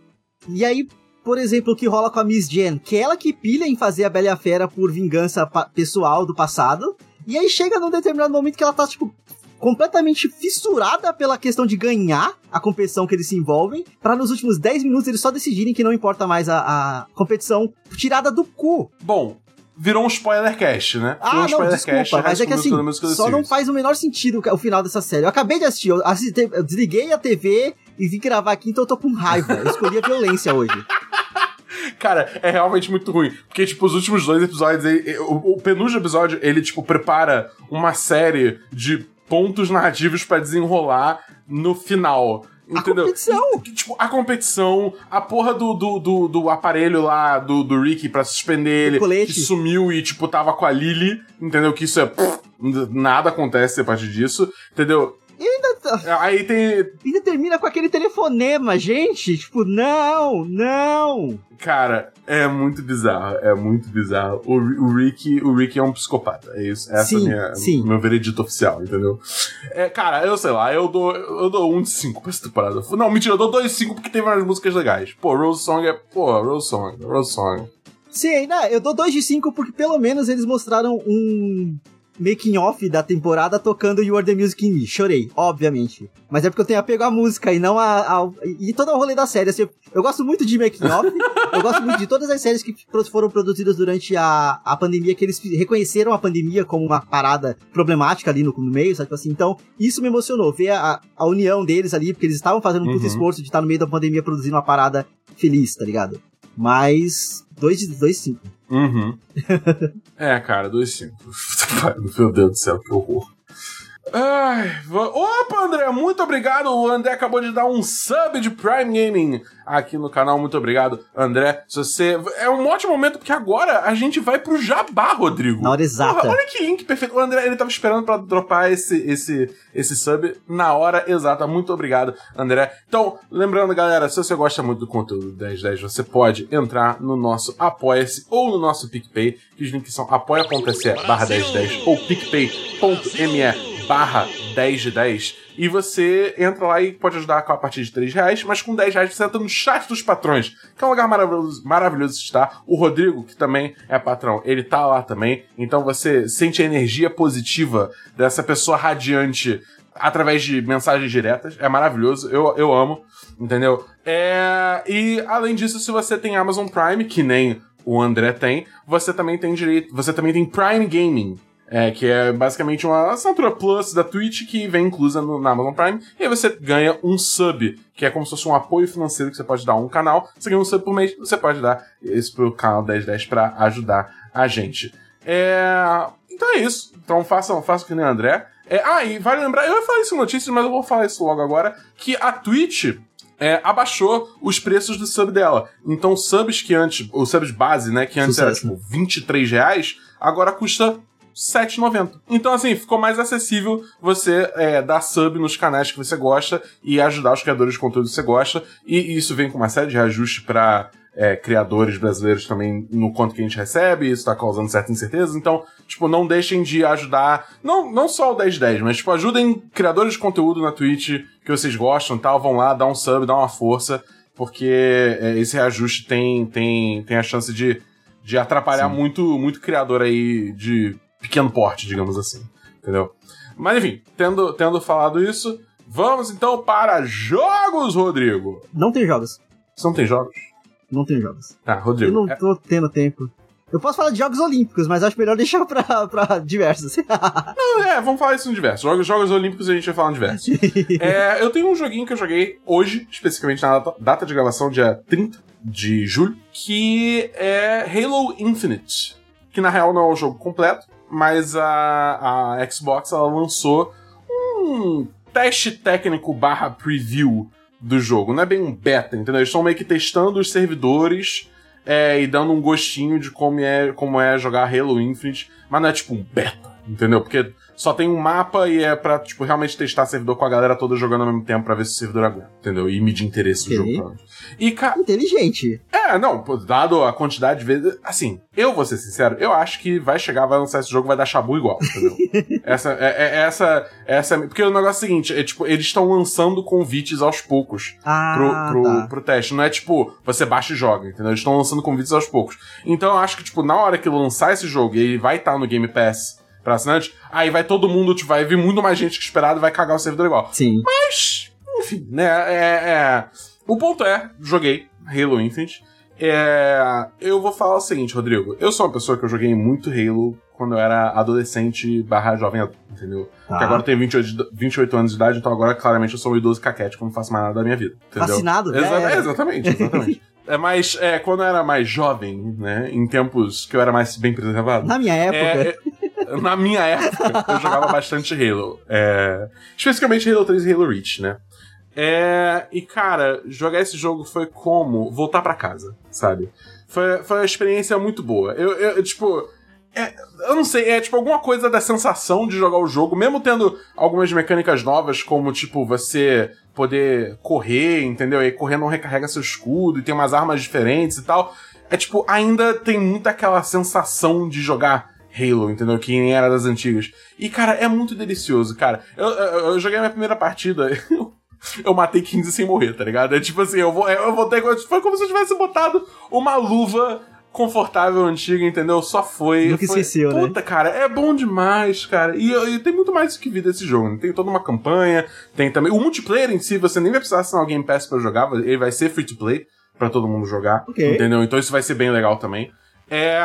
E aí, por exemplo, o que rola com a Miss Jen, que é ela que pilha em fazer a Bela e a Fera por vingança pessoal do passado. E aí chega num determinado momento que ela tá, tipo, completamente fissurada pela questão de ganhar a competição que eles se envolvem, pra nos últimos 10 minutos eles só decidirem que não importa mais a, a competição tirada do cu. Bom, virou um spoiler cast, né? Virou Ah, um não, spoiler desculpa, cast, mas é que assim, só não faz o menor sentido o final dessa série. Eu acabei de assistir, eu, assisti, eu desliguei a TV e vim gravar aqui, então eu tô com raiva. Eu escolhi a violência hoje. Cara, é realmente muito ruim. Porque, tipo, os últimos dois episódios, ele- o, o penúltimo episódio, ele, tipo, prepara uma série de pontos narrativos pra desenrolar no final. A Entendeu? competição. E, tipo, a competição, a porra do, do, do, do aparelho lá do, do Ricky pra suspender ele, colete. que sumiu e, tipo, tava com a Lily, entendeu? Que isso é. pff, nada acontece a partir disso, entendeu? E ainda, Aí tem. ainda termina com aquele telefonema, gente. Tipo, não, não. Cara, é muito bizarro, é muito bizarro. O, o Rick, o Rick é um psicopata. É isso, essa Sim, é minha, sim. meu veredito oficial, entendeu? É, cara, eu sei lá, eu dou, eu dou um de cinco pra essa temporada. Não, mentira, eu dou dois de cinco porque teve umas músicas legais. Pô, Rose Song é, pô, Rose Song, Rose Song. Sim, ainda, eu dou 2 de 5 porque pelo menos eles mostraram um making off da temporada tocando You Are The Music In Me. Chorei, obviamente. Mas é porque eu tenho apego à música e não a... a- e todo o rolê da série. Assim, eu, eu gosto muito de making off, eu gosto muito de todas as séries que foram produzidas durante a, a pandemia, que eles reconheceram a pandemia como uma parada problemática ali no, no meio, sabe? Assim, então, isso me emocionou, ver a, a união deles ali, porque eles estavam fazendo um Uhum. esforço de estar no meio da pandemia produzindo uma parada feliz, tá ligado? Mas, 2 de 2 5. Uhum. é, cara, dois de cinco. Meu Deus do céu, que horror. Ai, opa, André, muito obrigado. O André acabou de dar um sub de Prime Gaming aqui no canal. Muito obrigado, André. Se você. É um ótimo momento, porque agora a gente vai pro Jabá, Rodrigo. Na hora exata. Porra, olha que link perfeito. O André, ele tava esperando pra dropar esse, esse, esse sub na hora exata. Muito obrigado, André. Então, lembrando, galera, se você gosta muito do conteúdo do 1010, você pode entrar no nosso Apoia-se ou no nosso PicPay, que os links são apoia.se barra 1010 ou picpay.me barra 10 de 10 e você entra lá e pode ajudar a partir de 3 reais, mas com 10 reais você entra no chat dos patrões, que é um lugar maravilhoso, maravilhoso de estar. O Rodrigo, que também é patrão, ele tá lá também, então você sente a energia positiva dessa pessoa radiante através de mensagens diretas, é maravilhoso, eu, eu amo, entendeu? É, e além disso, se você tem Amazon Prime, que nem o André tem, você também tem direito, você também tem Prime Gaming, é, que é basicamente uma assinatura plus da Twitch que vem inclusa no, na Amazon Prime. E aí você ganha um sub, que é como se fosse um apoio financeiro que você pode dar a um canal. Você ganha um sub por mês, você pode dar isso pro canal 1010 pra ajudar a gente. É, Então é isso. Então façam, façam que nem o André. É, ah, e vale lembrar, eu ia falar isso em notícias, mas eu vou falar isso logo agora, que a Twitch é, abaixou os preços do sub dela. Então, subs que antes, o subs base, né, que antes era Sucesso. tipo 23 reais, agora custa 7,90. Então, assim, ficou mais acessível você é, dar sub nos canais que você gosta e ajudar os criadores de conteúdo que você gosta. E isso vem com uma série de reajustes para criadores brasileiros também no quanto que a gente recebe, isso tá causando certa incerteza. Então, tipo, não deixem de ajudar, não, não só o 1010, mas, tipo, ajudem criadores de conteúdo na Twitch que vocês gostam e tal, vão lá, dá um sub, dá uma força, porque é, esse reajuste tem, tem, tem a chance de, de atrapalhar muito, muito criador aí de pequeno porte, digamos assim. Entendeu? Mas enfim, tendo, tendo falado isso, Vamos então para jogos, Rodrigo. Não tem jogos. Você não tem jogos? Não tem jogos. Tá, Eu Rodrigo. não é- tô tendo tempo. Eu posso falar de Jogos Olímpicos, mas acho melhor deixar pra, pra diversos. Não, é, vamos falar isso no diversos. Jogos, jogos Olímpicos a gente vai falar no diversos. É, eu tenho um joguinho que eu joguei hoje, especificamente na data, data de gravação, dia 30 de julho, que é Halo Infinite. Que na real não é um jogo completo, mas a, a Xbox ela lançou um teste técnico barra preview do jogo. Não é bem um beta, entendeu? Eles estão meio que testando os servidores é, e dando um gostinho de como é, como é jogar Halo Infinite, mas não é tipo um beta, entendeu? Porque só tem um mapa e é pra, tipo, realmente testar servidor com a galera toda jogando ao mesmo tempo pra ver se o servidor aguenta, entendeu? E medir interesse do jogo. provavelmente. E, cara, Inteligente. é, não, dado a quantidade de vezes. Assim, eu vou ser sincero, eu acho que vai chegar, vai lançar esse jogo, vai dar chabu igual, entendeu? essa, é, é- essa, essa. Porque o negócio é o seguinte: é tipo, eles estão lançando convites aos poucos pro, Ah, pro, tá. pro teste. Não é tipo, você baixa e joga, entendeu? Eles estão lançando convites aos poucos. Então eu acho que, tipo, na hora que lançar esse jogo e ele vai estar no Game Pass pra assinante, aí vai todo mundo, tipo, vai vir muito mais gente que esperado e vai cagar o servidor igual. Sim. Mas, enfim, né? É, é- O ponto é, joguei Halo Infinite. É, eu vou falar o seguinte, Rodrigo. Eu sou uma pessoa que eu joguei muito Halo quando eu era adolescente barra jovem entendeu? Tá. Porque agora eu tenho 28, de- 28 anos de idade, então agora claramente eu sou um idoso eu não faço mais nada da minha vida. Entendeu? Vacinado, já Exa- é, exatamente, exatamente. é, mas é, quando eu era mais jovem, né? Em tempos que eu era mais bem preservado. Na minha época. É, é, na minha época, eu jogava bastante Halo. É, especificamente Halo 3 e Halo Reach, né? É, e, cara, jogar esse jogo foi como voltar pra casa, sabe? Foi, foi uma experiência muito boa. Eu, eu- tipo. é, eu não sei, é tipo alguma coisa da sensação de jogar o jogo, mesmo tendo algumas mecânicas novas, como tipo você poder correr, entendeu? E correr não recarrega seu escudo e tem umas armas diferentes e tal. É tipo, ainda tem muito aquela sensação de jogar Halo, entendeu? Que nem era das antigas. E, cara, é muito delicioso, cara. Eu, eu, eu joguei a minha primeira partida. Eu matei 15 sem morrer, tá ligado? É tipo assim, eu, vou, eu voltei. Foi como se eu tivesse botado uma luva confortável antiga, entendeu? Só foi. Nunca foi- esqueceu, né? Puta, cara, é bom demais, cara. E, e tem muito mais do que vida esse jogo. Né? Tem toda uma campanha, tem também. O multiplayer em si, você nem vai precisar assinar o Game Pass pra jogar, ele vai ser free to play pra todo mundo jogar. Ok. Entendeu? Então isso vai ser bem legal também. É.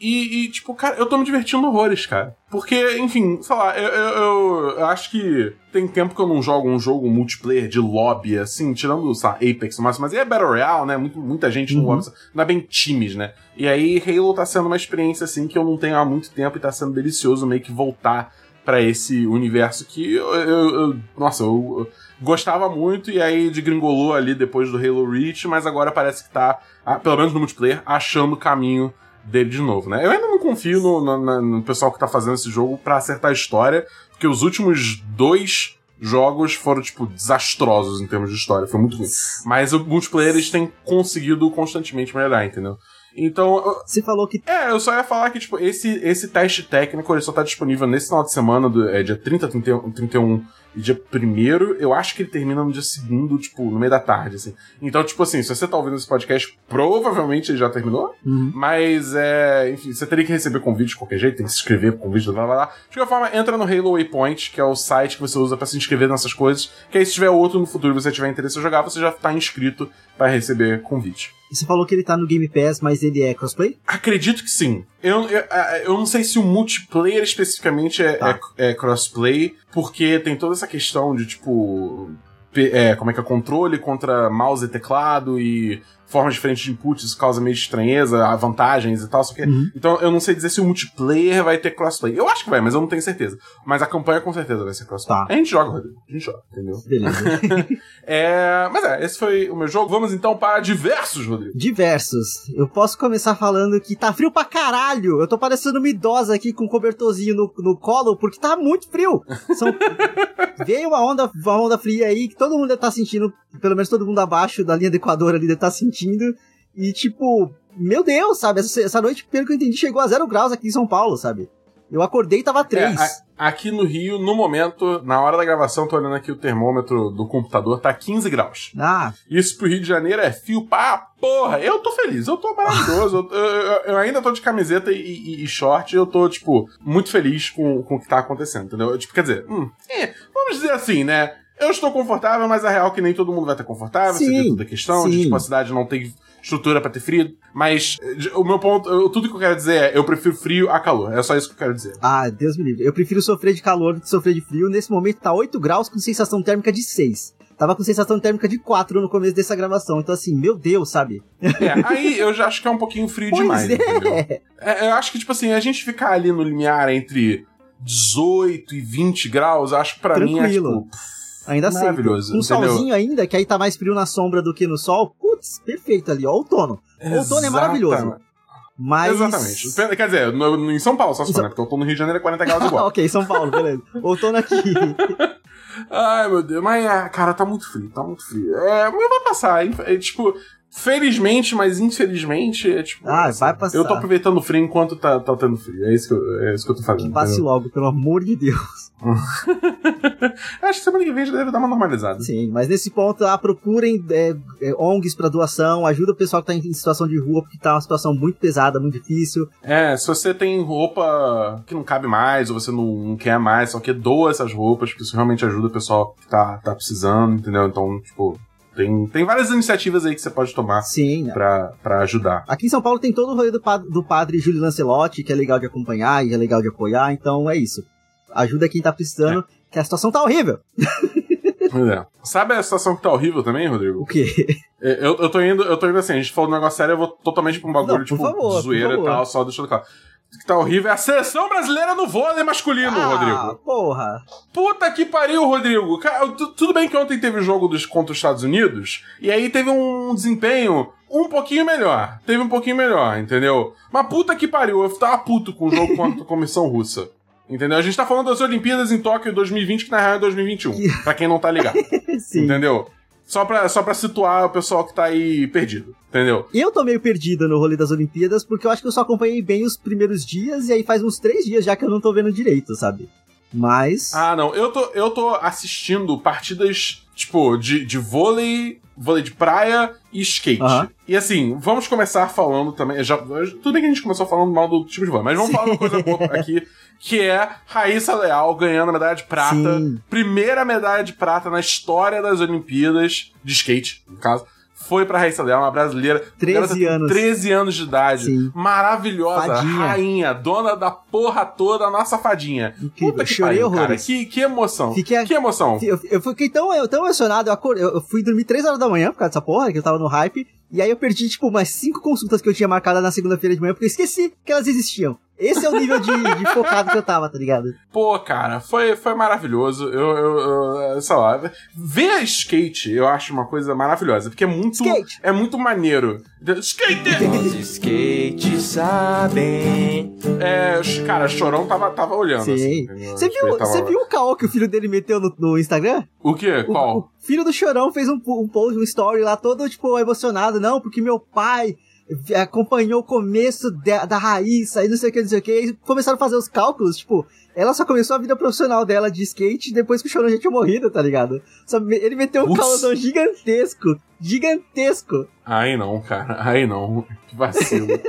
E, e, tipo, cara, eu tô me divertindo horrores, cara. Porque, enfim, sei lá, eu, eu, eu- acho que tem tempo que eu não jogo um jogo multiplayer de lobby, assim, tirando, sei lá, Apex no máximo, mas é Battle Royale, né? Muito, muita gente no Uhum. lobby, não é bem times, né? E aí Halo tá sendo uma experiência, assim, que eu não tenho há muito tempo e tá sendo delicioso meio que voltar pra esse universo que eu, eu- eu- nossa, eu, eu gostava muito e aí degringolou ali depois do Halo Reach, mas agora parece que tá, ah, pelo menos no multiplayer, achando o caminho dele de novo, né? Eu ainda não confio no, no- no pessoal que tá fazendo esse jogo pra acertar a história, porque os últimos dois jogos foram, tipo, desastrosos em termos de história, foi muito ruim. Mas o multiplayer eles têm conseguido constantemente melhorar, entendeu? Então, Você falou que. é, eu só ia falar que, tipo, esse, esse teste técnico ele só tá disponível nesse final de semana, do, é dia 30, 31, 31 e dia 1 Eu acho que ele termina no dia segundo, tipo, no meio da tarde, assim. Então, tipo assim, se você tá ouvindo esse podcast, provavelmente ele já terminou. Uhum. Mas, é, enfim, você teria que receber convite de qualquer jeito, tem que se inscrever pro convite, blá blá blá. De qualquer forma, entra no Halo Waypoint, que é o site que você usa pra se inscrever nessas coisas. Que aí, se tiver outro no futuro e você tiver interesse em jogar, você já tá inscrito pra receber convite. Você falou que ele tá no Game Pass, mas ele é crossplay? Acredito que sim. Eu, eu, eu não sei se o multiplayer especificamente é, Tá. é- é crossplay, porque tem toda essa questão de, tipo. É, como é que é controle contra mouse e teclado e formas diferentes de input, isso causa meio de estranheza, vantagens e tal, só que. Uhum. Então eu não sei dizer se o multiplayer vai ter crossplay. Eu acho que vai, mas eu não tenho certeza. Mas a campanha com certeza vai ser crossplay. Tá. A gente joga, Rodrigo. A gente joga, entendeu? Beleza. É, mas é, esse foi o meu jogo. Vamos então para diversos, Rodrigo. Diversos. Eu posso começar falando que tá frio pra caralho. Eu tô parecendo uma idosa aqui com um cobertorzinho no, no colo, porque tá muito frio. São... Veio uma onda, uma onda fria aí que todo mundo deve tá sentindo, pelo menos todo mundo abaixo da linha do Equador ali deve estar sentindo. E tipo, meu Deus, sabe? Essa, essa noite, pelo que eu entendi, chegou a zero graus aqui em São Paulo, sabe? Eu acordei e tava É, 3. a- aqui no Rio, no momento, na hora da gravação, tô olhando aqui o termômetro do computador, tá 15 graus. Ah, Isso pro Rio de Janeiro é fio pra porra. Eu tô feliz, eu tô maravilhoso. eu, eu- eu ainda tô de camiseta e, e- e short, e eu tô, tipo, muito feliz com, com o que tá acontecendo, entendeu? Tipo, quer dizer, hum, é, vamos dizer assim, né? Eu estou confortável, mas a real é que nem todo mundo vai estar confortável, você Sim, tem toda a questão de, tipo, a cidade não tem estrutura pra ter frio. Mas eh, o meu ponto, eu- tudo que eu quero dizer é, eu prefiro frio a calor. É só isso que eu quero dizer. ah, Deus me livre. Eu prefiro sofrer de calor do que sofrer de frio. Nesse momento tá 8 graus com sensação térmica de 6. Tava com sensação térmica de 4 no começo dessa gravação. Então, assim, meu Deus, sabe? É, aí eu já acho que é um pouquinho frio Pois demais, é. É, eu acho que, tipo assim, a gente ficar ali no limiar entre 18 e 20 graus, acho que pra mim é, Tranquilo. tipo, Ainda aceito. Maravilhoso, Um entendeu? solzinho ainda, que aí tá mais frio na sombra do que no sol. Putz, perfeito ali, ó. Outono. Outono é maravilhoso. Exatamente. Mas. Exatamente. Quer dizer, no- no- em São Paulo só se for, né? Porque eu tô no Rio de Janeiro é 40 graus igual. ok, São Paulo, beleza. Outono aqui. Ai, meu Deus. Mas, ah, cara, tá muito frio, tá muito frio. É, mas vai passar. É, tipo, felizmente, mas infelizmente, é tipo... Ah, vai passar. Eu tô aproveitando o frio enquanto tá, tá tendo frio. É isso que eu, é isso que eu tô fazendo. Que passe logo, pelo amor de Deus. Acho que semana que vem já deve dar uma normalizada. Sim, mas nesse ponto, ah, procurem é, é, ONGs pra doação, ajuda o pessoal que tá em situação de rua, porque tá uma situação muito pesada, muito difícil. É, se você tem roupa que não cabe mais, ou você não, não quer mais, só que doa essas roupas, porque isso realmente ajuda o pessoal que tá, tá precisando, entendeu? Então, tipo, tem, tem várias iniciativas aí que você pode tomar Sim, né? pra, pra ajudar. Aqui em São Paulo tem todo o rolê do, do padre Júlio Lancelotti, que é legal de acompanhar e é legal de apoiar, então é isso. Ajuda quem tá precisando, que a situação tá horrível. Pois é. Sabe a situação que tá horrível também, O Rodrigo? quê? É, Eu, eu tô indo, eu tô indo assim, a gente falou um negócio sério, eu vou totalmente pra um bagulho, Não, por tipo, favor, por zoeira e tal, só deixando claro. O que tá horrível é a seleção brasileira no vôlei masculino, ah, Rodrigo. porra. Puta que pariu, Rodrigo. Tudo bem que ontem teve o jogo dos, contra os Estados Unidos, e aí teve um desempenho um pouquinho melhor. Teve um pouquinho melhor, entendeu? Mas puta que pariu, eu tava puto com o jogo contra a Comissão Russa. Entendeu? A gente tá falando das Olimpíadas em Tóquio 2020, que na real é 2021. Pra quem não tá ligado. Sim. entendeu? Só pra, só pra situar o pessoal que tá aí perdido. Entendeu? Eu tô meio perdido no rolê das Olimpíadas, porque eu acho que eu só acompanhei bem os primeiros dias, e aí faz uns três dias já que eu não tô vendo direito, sabe? Mas. Ah, não. Eu tô, eu tô assistindo partidas, tipo, de, de vôlei, vôlei de praia e skate. Aham. E assim, vamos começar falando também. Já, tudo bem que a gente começou falando mal do tipo de vôlei, mas vamos falar uma coisa boa aqui, que é Raíssa Leal ganhando a medalha de prata. Sim. Primeira medalha de prata na história das Olimpíadas, de skate, no caso. Foi pra Raíssa Leal, uma brasileira. 13 garota com anos. 13 anos de idade. Sim. Maravilhosa, Fadinha. rainha, dona da porra toda, a nossa fadinha. Incrível. Puta que Chorei pariu, cara. horrores. Que, que emoção. Fiquei Que emoção. Eu, eu fiquei tão, eu, tão emocionado, eu, acor- eu, fui dormir 3 horas da manhã por causa dessa porra, que eu tava no hype, e aí eu perdi, tipo, umas 5 consultas que eu tinha marcado na segunda-feira de manhã, porque eu esqueci que elas existiam. Esse é o nível de, de focado que eu tava, tá ligado? Pô, cara, foi, foi maravilhoso. Eu, eu, eu- sei lá, ver a skate eu acho uma coisa maravilhosa, porque é muito, Skate. é muito maneiro. Skate! Os skates sabem. É, cara, Chorão tava, tava olhando. Sim. assim? Você Tipo, viu, tava- viu o caô que o filho dele meteu no, no Instagram? O quê? O- Qual? O, filho do Chorão fez um, um post, um story lá, todo, tipo, emocionado. Não, porque meu pai acompanhou o começo da, da raiz, aí não sei o que, não sei o que. E começaram a fazer os cálculos, tipo, ela só começou a vida profissional dela de skate depois que o Chorão já tinha morrido, tá ligado? Só ele meteu um caosão gigantesco, gigantesco. Aí não, cara. Aí não. Que vacilo.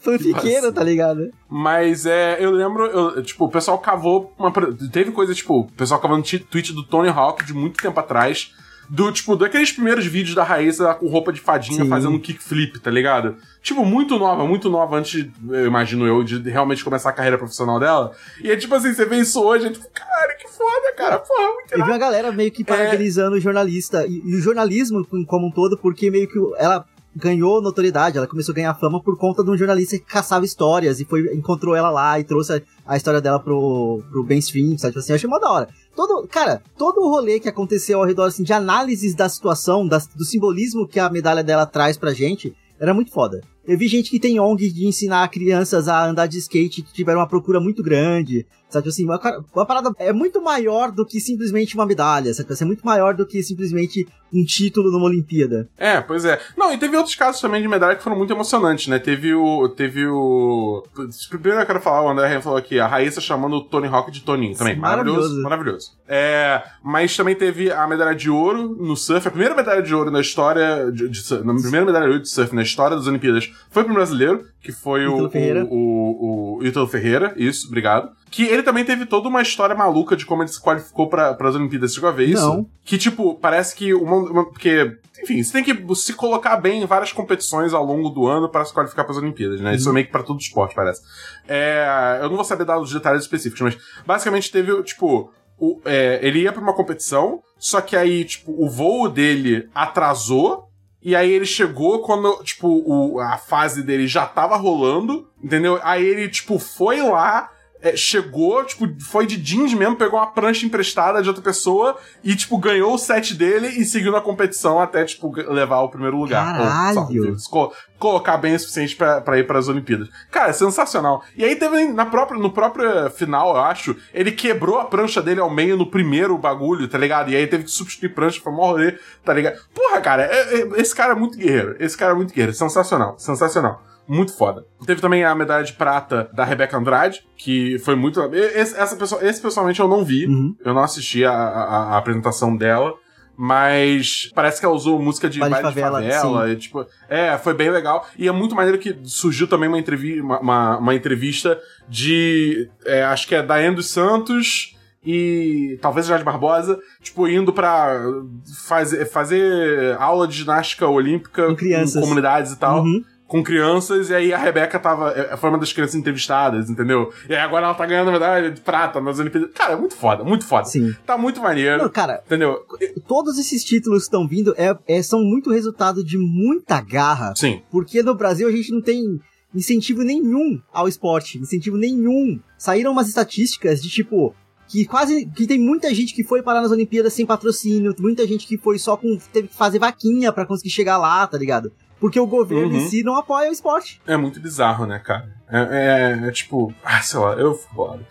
Fanfiqueiro, Nossa. tá ligado? Mas é, eu lembro, eu, tipo, o pessoal cavou uma. Teve coisa, tipo, o pessoal cavando tweet do Tony Hawk de muito tempo atrás. Do, tipo, daqueles primeiros vídeos da Raíssa com roupa de fadinha Sim. fazendo kickflip, tá ligado? Tipo, muito nova, muito nova antes, eu imagino eu, de realmente começar a carreira profissional dela. E é tipo assim, você vê isso hoje, é tipo, cara, que foda, cara, porra, muito vi uma galera meio que parabenizando o jornalista e, e o jornalismo como um todo, porque meio que ela ganhou notoriedade, ela começou a ganhar fama por conta de um jornalista que caçava histórias e foi encontrou ela lá e trouxe a, a história dela pro, pro mainstream, sabe? Tipo assim, eu achei mó da hora. Todo, cara, todo o rolê que aconteceu ao redor, assim, de análises da situação, do simbolismo que a medalha dela traz pra gente, era muito foda. Eu vi gente que tem ONG de ensinar crianças a andar de skate que tiveram uma procura muito grande. Sabe assim, uma, uma parada é muito maior do que simplesmente uma medalha, sabe? É muito maior do que simplesmente um título numa Olimpíada. É, pois é. Não, e teve outros casos também de medalha que foram muito emocionantes, né? Teve o. Teve o. Primeiro eu quero falar, o André falou aqui, a Raíssa chamando o Tony Hawk de Toninho também. Maravilhoso. Maravilhoso. maravilhoso. É, mas também teve a medalha de ouro no surf, a primeira medalha de ouro na história. De, de, a primeira medalha de ouro de surf na história das Olimpíadas foi pro brasileiro, que foi o, Ferreira. o, o, o Ítalo Ferreira, isso, obrigado. Que ele também teve toda uma história maluca de como ele se qualificou para as Olimpíadas. Chegou a ver isso? Não. Que, tipo, parece que uma, uma. Porque, enfim, você tem que se colocar bem em várias competições ao longo do ano para se qualificar para as Olimpíadas, né? Isso é meio que pra todo esporte, parece. É, eu não vou saber dar os detalhes específicos, mas basicamente teve, tipo. O, é, ele ia pra uma competição, só que aí, tipo, o voo dele atrasou e aí ele chegou quando, tipo, o, a fase dele já tava rolando, entendeu? Aí ele, tipo, foi lá, é, chegou, tipo, foi de jeans mesmo, pegou uma prancha emprestada de outra pessoa e, tipo, ganhou o set dele e seguiu na competição até, tipo, levar o primeiro lugar. Caralho! Ou, só, colocar bem o suficiente para ir para as Olimpíadas. Cara, sensacional. E aí teve na própria, no próprio final, eu acho, ele quebrou a prancha dele ao meio no primeiro bagulho, tá ligado? E aí teve que substituir prancha pra morrer, tá ligado? Porra, cara, é, é, esse cara é muito guerreiro. Esse cara é muito guerreiro. Sensacional, sensacional muito foda. Teve também a medalha de prata da Rebeca Andrade, que foi muito. Esse, essa pessoa, esse pessoalmente eu não vi. Uhum. Eu não assisti a, a, a, apresentação dela. Mas parece que ela usou música de Baile de favela, de favela. E, tipo, é, foi bem legal. E é muito maneiro que surgiu também uma, entrevi uma, uma, uma entrevista de. É, acho que é Daiane dos Santos e talvez Jorge Barbosa, tipo, indo pra fazer, fazer aula de ginástica olímpica Com crianças. em comunidades e tal. Uhum. Com crianças, e aí a Rebeca tava. é, Foi uma das crianças entrevistadas, entendeu? E aí agora ela tá ganhando medalha de prata nas Olimpíadas. Cara, é muito foda, muito foda. Sim. Tá muito maneiro. Não, cara, Entendeu? todos esses títulos que estão vindo é, é- são muito resultado de muita garra. Sim. Porque no Brasil a gente não tem incentivo nenhum ao esporte, incentivo nenhum. Saíram umas estatísticas de tipo que quase que tem muita gente que foi parar nas Olimpíadas sem patrocínio, muita gente que foi só com teve que fazer vaquinha pra conseguir chegar lá, tá ligado? Porque o governo Uhum. em si não apoia o esporte. É muito bizarro, né, cara? É, é- é tipo. Ah, sei lá, eu foda.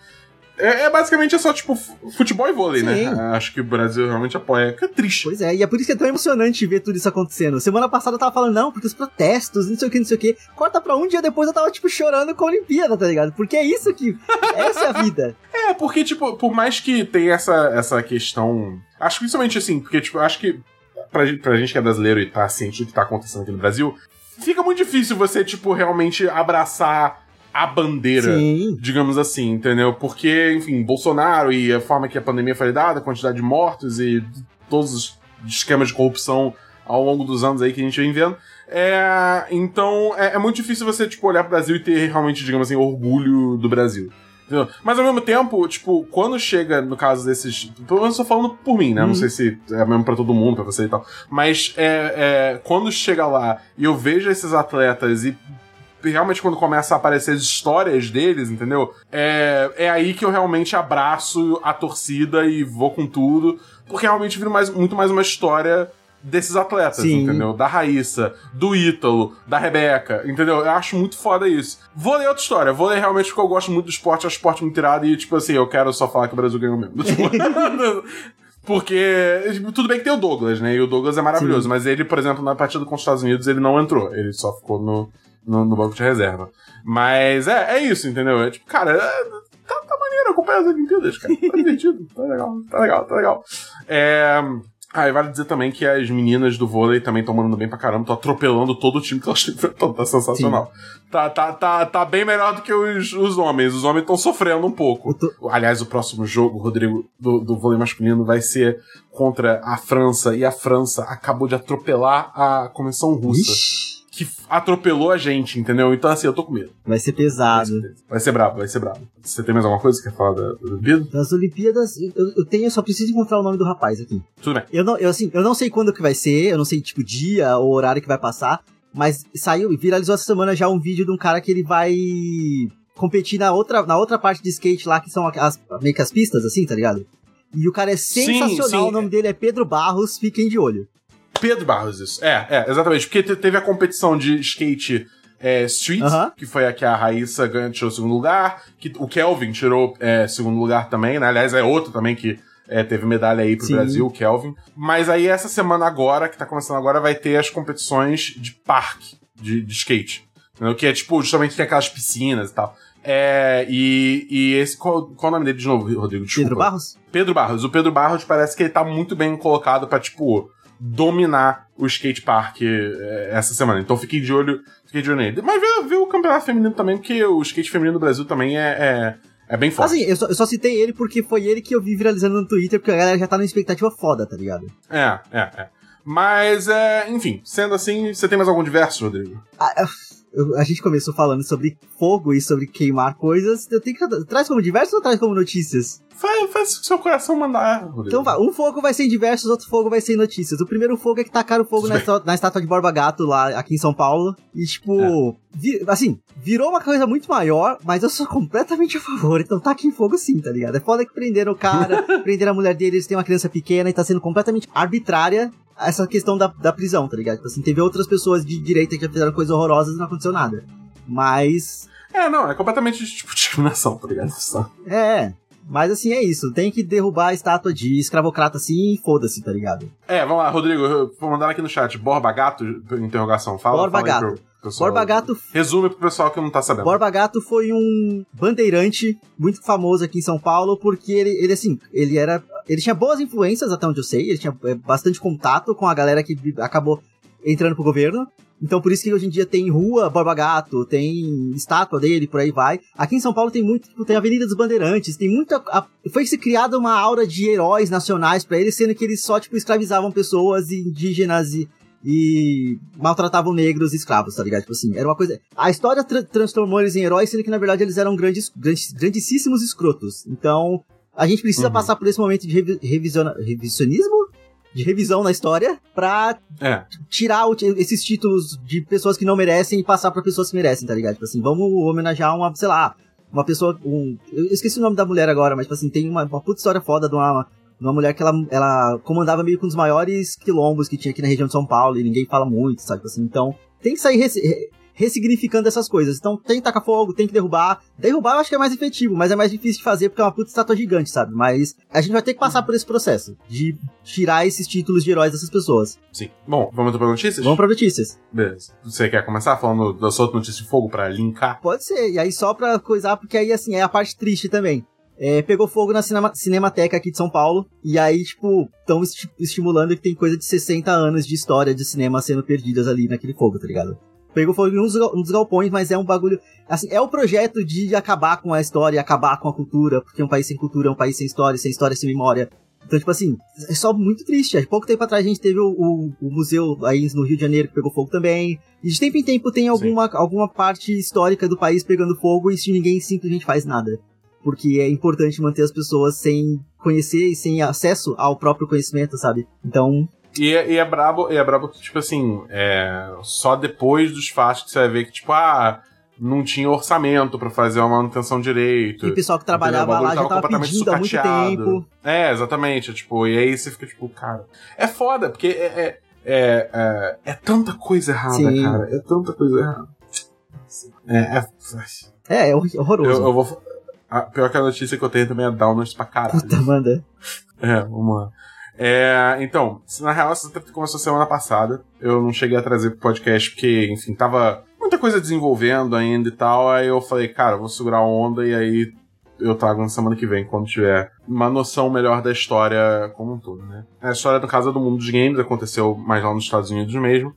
É, é basicamente é só, tipo, fu- futebol e vôlei, Sim. né? Acho que o Brasil realmente apoia. Que é triste. Pois é, e é por isso que é tão emocionante ver tudo isso acontecendo. Semana passada eu tava falando, não, porque os protestos, não sei o que, não sei o que. Corta pra um dia depois eu tava, tipo, chorando com a Olimpíada, tá ligado? Porque é isso que. Essa é a vida. É, porque, tipo, por mais que tenha essa, essa questão. Acho que principalmente assim, porque, tipo, acho que pra, gente- pra gente que é brasileiro e tá ciente do que tá acontecendo aqui no Brasil, fica muito difícil você, tipo, realmente abraçar a bandeira. Sim. digamos assim, entendeu? Porque, enfim, Bolsonaro e a forma que a pandemia foi lidada, a quantidade de mortos e todos os esquemas de corrupção ao longo dos anos aí que a gente vem vendo. É, então, é, é muito difícil você, tipo, olhar pro Brasil e ter realmente, digamos assim, orgulho do Brasil. Entendeu? Mas ao mesmo tempo, tipo, quando chega, no caso desses. Pelo menos eu tô falando por mim, né? Não Uhum. sei se é mesmo pra todo mundo, pra você e tal. Mas é, é, quando chega lá e eu vejo esses atletas e realmente quando começa a aparecer as histórias deles, entendeu? É, é aí que eu realmente abraço a torcida e vou com tudo, porque realmente vira mais, muito mais uma história desses atletas, Sim. entendeu? Da Raíssa, do Ítalo, da Rebeca, entendeu? Eu acho muito foda isso. Vou ler outra história, vou ler realmente porque eu gosto muito do esporte, acho o esporte muito irado e, tipo assim, eu quero só falar que o Brasil ganhou mesmo. Tipo, Porque, tudo bem que tem o Douglas, né? E o Douglas é maravilhoso, mas ele, por exemplo, na partida com os Estados Unidos, ele não entrou. Ele só ficou no, no, no banco de reserva. Mas é, é isso, entendeu? É tipo, cara, é, tá, tá maneiro acompanhar as Olimpíadas, cara. Tá divertido, tá legal, tá legal, tá legal. É. Ah, e vale dizer também que as meninas do vôlei também estão mandando bem pra caramba, estão atropelando todo o time que elas estão enfrentando, tá sensacional. Tá, tá, tá, tá bem melhor do que os, os homens. Os homens estão sofrendo um pouco. Tô- Aliás, o próximo jogo, Rodrigo, do, do vôlei masculino vai ser contra a França. E a França acabou de atropelar a Comissão Russa, Ixi, que atropelou a gente, entendeu? Então, assim, eu tô com medo. vai ser pesado. Vai ser brabo, vai ser brabo. Você tem mais alguma coisa que quer falar da, da Olimpíada? Nas Olimpíadas, eu, eu tenho, eu só preciso encontrar o nome do rapaz aqui. Tudo bem. Eu não, eu, assim, eu não sei quando que vai ser, eu não sei, tipo, dia ou horário que vai passar, mas saiu, viralizou essa semana já um vídeo de um cara que ele vai competir na outra, na outra parte de skate lá, que são as, meio que as pistas, assim, tá ligado? E o cara é sensacional, sim. o nome dele é Pedro Barros, fiquem de olho. Pedro Barros, isso. É, é, exatamente. Porque te- teve a competição de skate é, Street, que foi a que a Raíssa ganhou, tirou o segundo lugar, que o Kelvin tirou é, segundo lugar também, né? Aliás, é outro também que é, teve medalha aí pro Sim. Brasil, o Kelvin. Mas aí essa semana agora, que tá começando agora, vai ter as competições de parque, de, de skate. Entendeu? Que é tipo, justamente tem aquelas piscinas e tal. É, e, e esse. Qual, qual o nome dele de novo, Rodrigo? Desculpa. Pedro Barros? Pedro Barros. O Pedro Barros parece que ele tá muito bem colocado pra, tipo, dominar o skate park é, essa semana. Então fiquei de olho, fiquei de olho nele. Mas vê, vê o campeonato feminino também, porque o skate feminino do Brasil também é, é, é bem forte. Assim, eu só, eu só citei ele porque foi ele que eu vi viralizando no Twitter, porque a galera já tá numa expectativa foda, tá ligado? É, é, é. Mas, é, enfim, sendo assim, você tem mais algum diverso, Rodrigo? Ah, eu- a gente começou falando sobre fogo e sobre queimar coisas. Eu tenho que. Traz como diversos ou traz como notícias? Faz, faz o seu coração mandar. Então vai, um fogo vai ser em diversos, outro fogo vai ser em notícias. O primeiro fogo é que tacaram fogo na, na estátua de Borba Gato lá aqui em São Paulo. E tipo, É. vi- assim, virou uma coisa muito maior, mas eu sou completamente a favor. Então tá aqui em fogo sim, tá ligado? É foda que prenderam o cara, prenderam a mulher dele, eles têm uma criança pequena e tá sendo completamente arbitrária essa questão da, da prisão, tá ligado? Tipo assim, teve outras pessoas de direita que já fizeram coisas horrorosas e não aconteceu nada. Mas É, não, é completamente tipo discriminação, tá ligado? Só. É, mas assim é isso. Tem que derrubar a estátua de escravocrata assim e foda-se, tá ligado? É, vamos lá, Rodrigo, vou mandar aqui no chat. Borba Gato, interrogação. Fala, Borba fala Gato. Pessoal. Borba Gato, Resume pro pessoal que não tá sabendo. Borba Gato foi um bandeirante muito famoso aqui em São Paulo porque ele, ele assim, ele era, ele tinha boas influências até onde eu sei, ele tinha é, bastante contato com a galera que acabou entrando pro governo. Então por isso que hoje em dia tem rua Borba Gato, tem estátua dele, por aí vai. Aqui em São Paulo tem muito, tipo, tem Avenida dos Bandeirantes, tem muita. a- foi se criada uma aura de heróis nacionais pra eles, sendo que eles só, tipo, escravizavam pessoas indígenas e, e maltratavam negros e escravos, tá ligado? Tipo assim, era uma coisa. A história tra- transformou eles em heróis, sendo que na verdade eles eram grandes, grandes grandíssimos escrotos. Então, a gente precisa Uhum. passar por esse momento de revi revisiona- revisionismo? De revisão na história pra É. tirar esses títulos de pessoas que não merecem e passar pra pessoas que merecem, tá ligado? Tipo assim, vamos homenagear uma, sei lá, uma pessoa. Um, eu esqueci o nome da mulher agora, mas tipo assim, tem uma, uma puta história foda de uma, uma mulher que ela, ela comandava meio que um dos maiores quilombos que tinha aqui na região de São Paulo e ninguém fala muito, sabe? Assim, então tem que sair resse- ressignificando essas coisas. Então tem que tacar fogo, tem que derrubar. Derrubar eu acho que é mais efetivo, mas é mais difícil de fazer porque é uma puta estátua gigante, sabe? Mas a gente vai ter que passar por esse processo de tirar esses títulos de heróis dessas pessoas. Sim. Bom, vamos para notícias? Vamos pra notícias. Beleza. Você quer começar falando da sua outra notícia de fogo pra linkar? Pode ser, e aí só pra coisar, porque aí assim, é a parte triste também. É, pegou fogo na cinema- Cinemateca aqui de São Paulo, e aí, tipo, estão estimulando que tem coisa de 60 anos de história de cinema sendo perdidas ali naquele fogo, tá ligado? Pegou fogo em um dos, gal- um dos galpões, mas é um bagulho. Assim, é o projeto de acabar com a história, acabar com a cultura, porque um país sem cultura é um país sem história, sem história sem memória. Então, tipo assim, é só muito triste. Há pouco tempo atrás a gente teve o, o- o museu aí no Rio de Janeiro que pegou fogo também. E de tempo em tempo tem alguma, alguma parte histórica do país pegando fogo e se ninguém simplesmente faz nada. Porque é importante manter as pessoas sem conhecer e sem acesso ao próprio conhecimento, sabe? Então, E é, e é brabo, e é brabo que, tipo assim, é, só depois dos fatos que você vai ver que, tipo, ah, não tinha orçamento pra fazer uma manutenção direito. e o pessoal que trabalhava lá já tava pedindo há muito sucateado. tempo. É, exatamente. Tipo, e aí você fica tipo, cara. É foda, porque é, é, é, é, é tanta coisa errada, Sim. cara. É tanta coisa errada. É, é, É, é hor- horroroso. eu, eu vou. A pior que a notícia que eu tenho também é downers pra caralho. Puta, manda. É, vamos lá. É, então, na real, essa treta começou semana passada. Eu não cheguei a trazer pro podcast porque, enfim, tava muita coisa desenvolvendo ainda e tal. Aí eu falei, cara, vou segurar a onda e aí eu trago na semana que vem, quando tiver uma noção melhor da história como um todo, né? A história, no caso, é do mundo dos games, aconteceu mais lá nos Estados Unidos mesmo.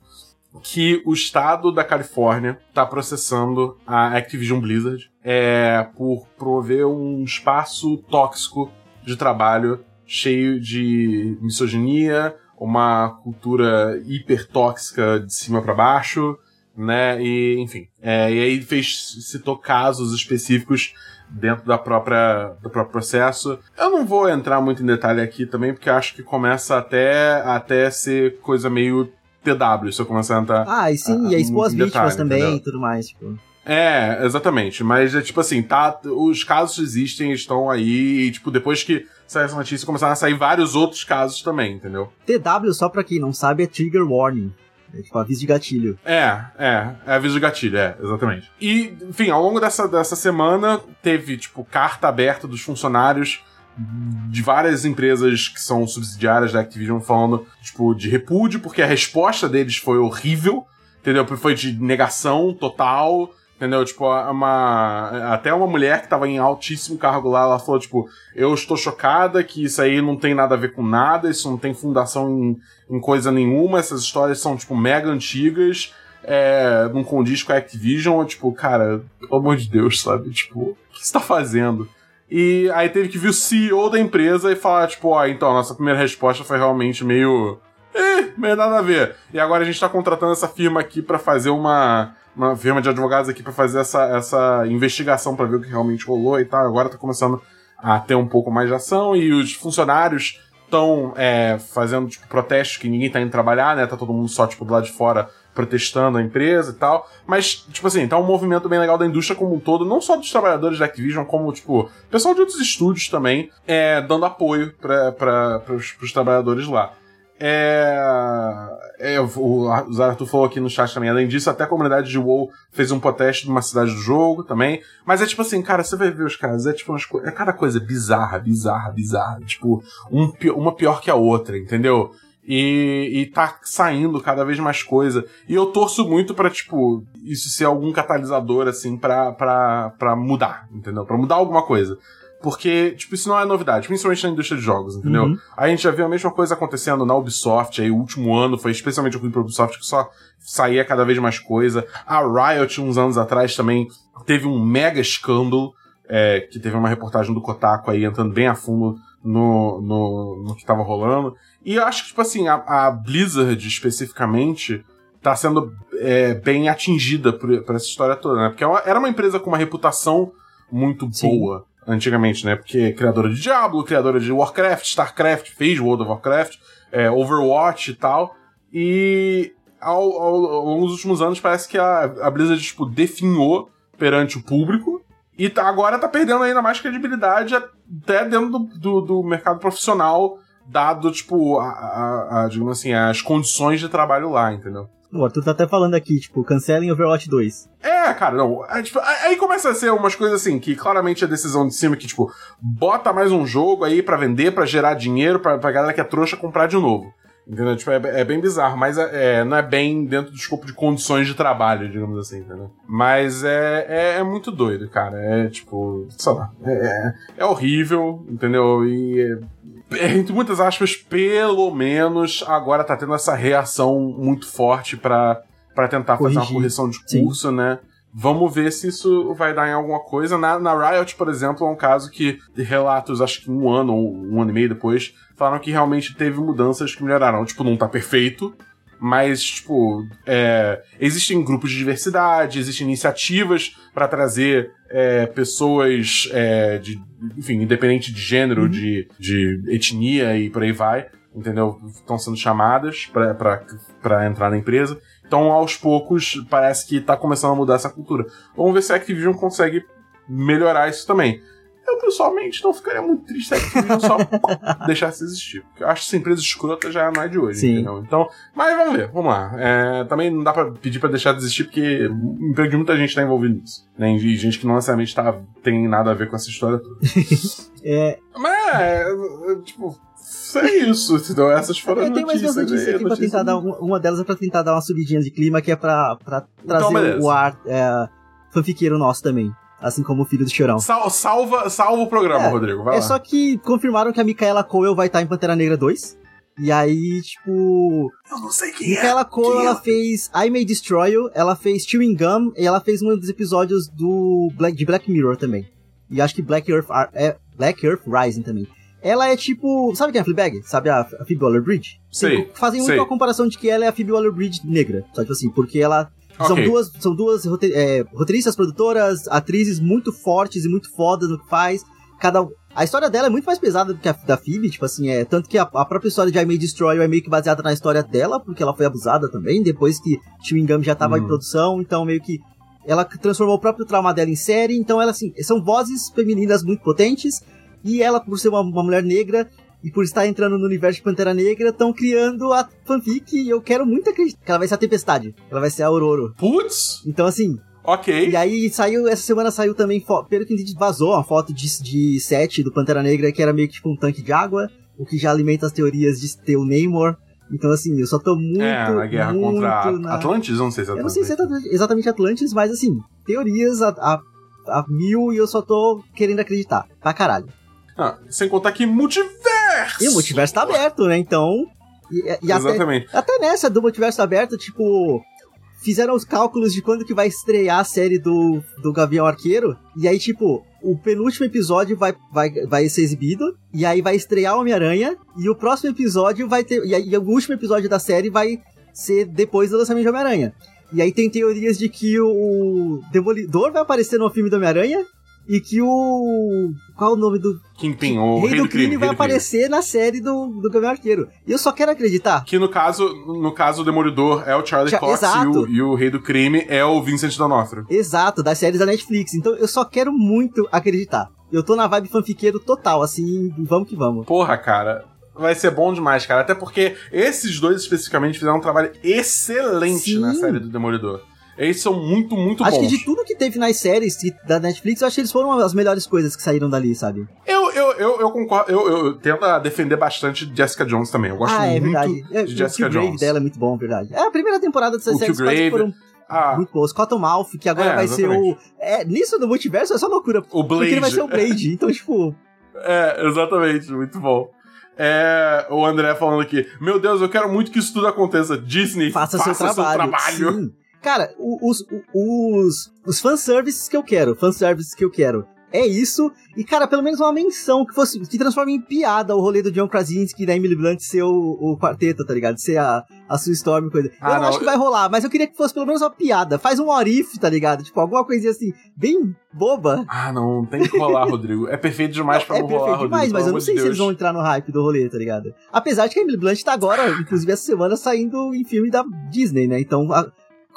Que o estado da Califórnia tá processando a Activision Blizzard é, por prover um espaço tóxico de trabalho cheio de misoginia, uma cultura hiper tóxica de cima pra baixo, né? E, enfim. É, e aí fez, citou casos específicos dentro da própria, do próprio processo. Eu não vou entrar muito em detalhe aqui também, porque acho que começa até, até ser coisa meio TW, se eu começar a entrar. Ah, e sim, Ah, e expor as vítimas também e tudo mais, tipo. É, exatamente. Mas é tipo assim, tá. Os casos existem, estão aí, e tipo, depois que saiu essa notícia, começaram a sair vários outros casos também, entendeu? TW, só pra quem não sabe, é Trigger Warning. É tipo aviso de gatilho. É, é, é aviso de gatilho, é, exatamente. E, enfim, ao longo dessa, dessa semana, teve, tipo, carta aberta dos funcionários de várias empresas que são subsidiárias da Activision falando, tipo, de repúdio, porque a resposta deles foi horrível, entendeu? Foi de negação total, entendeu? Tipo, uma, até uma mulher que tava em altíssimo cargo lá, ela falou, tipo, eu estou chocada que isso aí não tem nada a ver com nada, isso não tem fundação em, em coisa nenhuma, essas histórias são, tipo, mega antigas, é, não condiz com a Activision, tipo, cara, pelo amor de Deus, sabe? Tipo, o que você tá fazendo? E aí teve que vir o CEO da empresa e falar, tipo, ó, então, nossa primeira resposta foi realmente meio. Eh, meio nada a ver. E agora a gente tá contratando essa firma aqui para fazer uma. Uma firma de advogados aqui para fazer essa, essa investigação para ver o que realmente rolou e tal. Agora tá começando a ter um pouco mais de ação e os funcionários estão é, fazendo tipo, protestos que ninguém tá indo trabalhar, né? Tá todo mundo só tipo, do lado de fora protestando a empresa e tal. Mas, tipo assim, tá um movimento bem legal da indústria como um todo, não só dos trabalhadores da Activision, como, tipo, pessoal de outros estúdios também, é, dando apoio para os trabalhadores lá. É, é, o Zartu falou aqui no chat também. Além disso, até a comunidade de WoW fez um protesto numa cidade do jogo também. Mas é tipo assim, cara, você vai ver os caras, é tipo umas é cada coisa bizarra, bizarra, bizarra. Tipo, um, uma pior que a outra, entendeu? E, e tá saindo cada vez mais coisa. E eu torço muito para tipo, isso ser algum catalisador, assim, pra, pra, pra mudar, entendeu? Pra mudar alguma coisa. Porque, tipo, isso não é novidade, principalmente na indústria de jogos, entendeu? Uhum. A gente já viu a mesma coisa acontecendo na Ubisoft, aí o último ano foi especialmente ruim pra Ubisoft, que só saía cada vez mais coisa. A Riot, uns anos atrás, também teve um mega escândalo, é, que teve uma reportagem do Kotaku aí entrando bem a fundo no, no, no que tava rolando. E eu acho que, tipo assim, a, a Blizzard especificamente tá sendo é, bem atingida por, por, essa história toda, né? Porque ela era uma empresa com uma reputação muito Sim. boa antigamente, né? Porque é criadora de Diablo, criadora de Warcraft, Starcraft, fez World of Warcraft, é, Overwatch e tal. E ao, ao, ao longo dos últimos anos parece que a, a Blizzard, tipo, definhou perante o público e tá, agora tá perdendo ainda mais credibilidade até dentro do, do, do mercado profissional, dado, tipo, a, a, a, digamos assim, as condições de trabalho lá, entendeu? O Arthur tá até falando aqui, tipo, cancelem Overwatch 2. É, cara, não. É, tipo, aí começa a ser umas coisas assim, que claramente é decisão de cima, que, tipo, bota mais um jogo aí para vender, para gerar dinheiro, pra, pra galera que é trouxa comprar de novo. Entendeu? Tipo, é, é bem bizarro, mas é, é, não é bem dentro do escopo de condições de trabalho, digamos assim, entendeu? Mas é, é, é muito doido, cara. É tipo, sei lá, é, é horrível, entendeu? E entre muitas aspas, pelo menos agora tá tendo essa reação muito forte para tentar fazer Corrigir. uma correção de curso, Sim. né? Vamos ver se isso vai dar em alguma coisa. Na, na Riot, por exemplo, é um caso que relatos, acho que um ano ou um ano e meio depois, falaram que realmente teve mudanças que melhoraram. Tipo, não tá perfeito, mas, tipo, é, existem grupos de diversidade, existem iniciativas para trazer é, pessoas é, de, enfim, independente de gênero, uhum. de, de etnia e por aí vai, entendeu? Estão sendo chamadas para entrar na empresa. Então, aos poucos, parece que tá começando a mudar essa cultura. Vamos ver se a Activision consegue melhorar isso também. Eu, pessoalmente, não ficaria muito triste se a só deixasse existir. Porque eu acho que essa empresa escrota já não é de hoje, Sim. entendeu? Então, mas vamos ver, vamos lá. É, também não dá pra pedir pra deixar de existir, porque o emprego de muita gente tá envolvido nisso. Né? E gente que não necessariamente tá, tem nada a ver com essa história toda. é... Mas, é, tipo, é isso, entendeu? Essas foram Eu tenho mais duas notícias aqui pra tentar dar. Uma, uma delas é pra tentar dar uma subidinha de clima, que é pra, pra trazer Então, o ar é, fanfiqueiro nosso também. Assim como o filho do Chorão. Sal- salva, salva o programa, É, Rodrigo. Vai é lá. só que confirmaram que a Micaela Cole vai estar em Pantera Negra 2. E aí, tipo. Eu não sei quem Micaela Cole, Quem é? ela fez I May Destroy You, ela fez Chewing Gum e ela fez um dos episódios do Black, de Black Mirror também. E acho que Black Earth, Ar- é, Black Earth Rising também. Ela é tipo. Sabe quem é a Fleabag? Sabe a, a Phoebe Waller-Bridge? Sei, Tem- Fazem muito sei. a comparação de que ela é a Phoebe Waller-Bridge negra. Só tipo assim, porque ela. São Ok. duas, são duas é, roteiristas, produtoras, atrizes muito fortes e muito fodas no que faz. Cada, a história dela é muito mais pesada do que a da Phoebe, tipo assim, é tanto que a, a própria história de I May Destroy é meio que baseada na história dela, porque ela foi abusada também, depois que Chewing Gum já tava Uhum. em produção, então meio que ela transformou o próprio trauma dela em série, então ela assim, são vozes femininas muito potentes, e ela, por ser uma, uma mulher negra, e por estar entrando no universo de Pantera Negra, estão criando a fanfic e eu quero muito acreditar que ela vai ser a Tempestade, ela vai ser a Aurora. Putz, Então, assim, ok. e aí saiu, essa semana saiu também, pelo que entendi, vazou uma foto de, de set do Pantera Negra, que era meio que tipo um tanque de água, o que já alimenta as teorias de ter o Namor. Então, assim, eu só tô muito. é, na guerra muito contra na- Atlantis? Eu não sei se é Eu não sei Atlantis. se é exatamente Atlantis, mas assim, teorias a, a, a mil e eu só tô querendo acreditar. Pra caralho. Ah, sem contar que multiverso! E o multiverso tá aberto, né? Então. E, e até, Exatamente. até nessa do multiverso aberto, tipo. Fizeram os cálculos de quando que vai estrear a série do, do Gavião Arqueiro. E aí, tipo, o penúltimo episódio vai, vai, vai ser exibido. E aí vai estrear o Homem-Aranha. E o próximo episódio vai ter. E, aí, e o último episódio da série vai ser depois do lançamento de Homem-Aranha. E aí tem teorias de que o Demolidor vai aparecer no filme do Homem-Aranha. E que o. Qual é o nome do. Kingpin, o Rei, do, crime, vai Rei do Crime. aparecer na série do, do Gavião Arqueiro. E eu só quero acreditar. Que no caso, no caso, o Demolidor é o Charlie Cha- Cox e o, e o Rei do Crime é o Vincent D'Onofrio. Exato, das séries da Netflix. Então eu só quero muito acreditar. Eu tô na vibe fanfiqueiro total, assim, vamos que vamos. Porra, cara. Vai ser bom demais, cara. Até porque esses dois especificamente fizeram um trabalho excelente Sim. na série do Demolidor. Eles são muito, muito acho bons. que de tudo que teve nas séries que- da Netflix, eu acho que eles foram as melhores coisas que saíram dali, sabe? Eu, eu, eu, eu concordo. Eu, eu tento defender bastante Jessica Jones também. Eu gosto ah, é muito verdade. É, de o Jessica Killgrave Jones. dela é muito bom, verdade. É a primeira temporada dessas O séries Killgrave, foram Ah, muito boas. Cottonmouth, que agora É, vai ser o... exatamente. É, nisso do multiverso é só loucura. o Porque Blade. ele vai ser o Blade. Então, tipo... É, exatamente, muito bom. É, o André falando aqui, meu Deus, eu quero muito que isso tudo aconteça. Disney, faça, seu trabalho. trabalho. Sim. Cara, os, os, os fanservices que eu quero, fanservices que eu quero, é isso. E, cara, pelo menos uma menção que fosse que transforme em piada o rolê do John Krasinski e da Emily Blunt ser o, o quarteto, tá ligado? Ser a, a Sue Storm coisa. Ah, eu não acho que vai rolar, mas eu queria que fosse pelo menos uma piada. Faz um orif, tá ligado? Tipo, alguma coisinha assim, bem boba. Ah, não, tem que rolar, Rodrigo. É perfeito demais pra é não rolar, perfeito Rodrigo. demais, mas pelo eu não sei se Deus. eles vão entrar no hype do rolê, tá ligado? Apesar de que a Emily Blunt tá agora, inclusive essa semana, saindo em filme da Disney, né? Então a-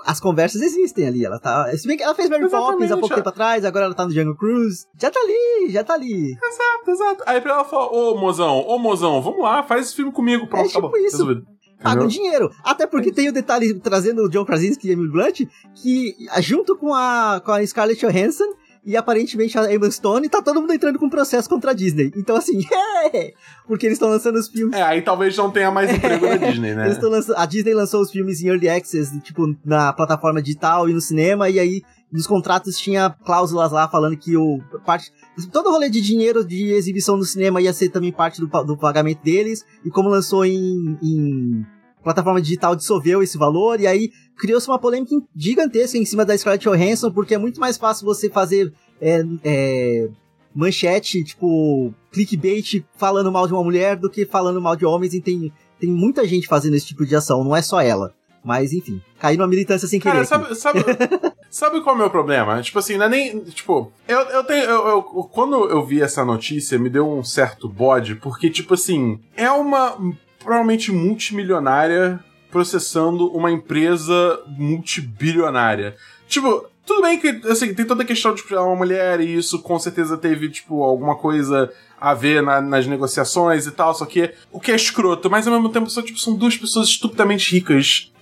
as conversas existem ali. Ela tá. Se bem que ela fez Mary Exatamente, Poppins há pouco é. tempo atrás, agora ela tá no Jungle Cruise. Já tá ali, já tá ali. Exato, exato. Aí pra ela falar, ô mozão, ô mozão, vamos lá, faz esse filme comigo. Pronto, É tipo acabou. isso. Resolvido. Paga Entendeu? dinheiro. Até porque tem o detalhe trazendo o John Krasinski e Emily Blunt, que junto com a, com a Scarlett Johansson e aparentemente a Emma Stone, tá todo mundo entrando com processo contra a Disney. Então assim, é, porque eles estão lançando os filmes. É, aí talvez não tenha mais emprego na Disney, né? Eles lançando, a Disney lançou os filmes em Early Access, tipo, na plataforma digital e no cinema, e aí nos contratos tinha cláusulas lá falando que o parte todo o rolê de dinheiro de exibição no cinema ia ser também parte do, do pagamento deles, e como lançou em, em plataforma digital dissolveu esse valor, e aí criou-se uma polêmica gigantesca em cima da Scarlett Johansson, porque é muito mais fácil você fazer é, é, manchete, tipo, clickbait falando mal de uma mulher do que falando mal de homens, e tem, tem muita gente fazendo esse tipo de ação, não é só ela. Mas, enfim, caiu numa militância sem querer. Cara, sabe, sabe, sabe qual é o meu problema? Tipo assim, não é nem. Tipo, eu, eu tenho. Eu, eu- quando eu vi essa notícia, me deu um certo bode, porque, tipo assim, é uma provavelmente multimilionária processando uma empresa multibilionária. Tipo, tudo bem que, assim, tem toda a questão de tipo, ela é uma mulher e isso com certeza teve, tipo, alguma coisa a ver na- nas negociações e tal, só que o que é escroto, mas ao mesmo tempo só, tipo, são duas pessoas estupidamente ricas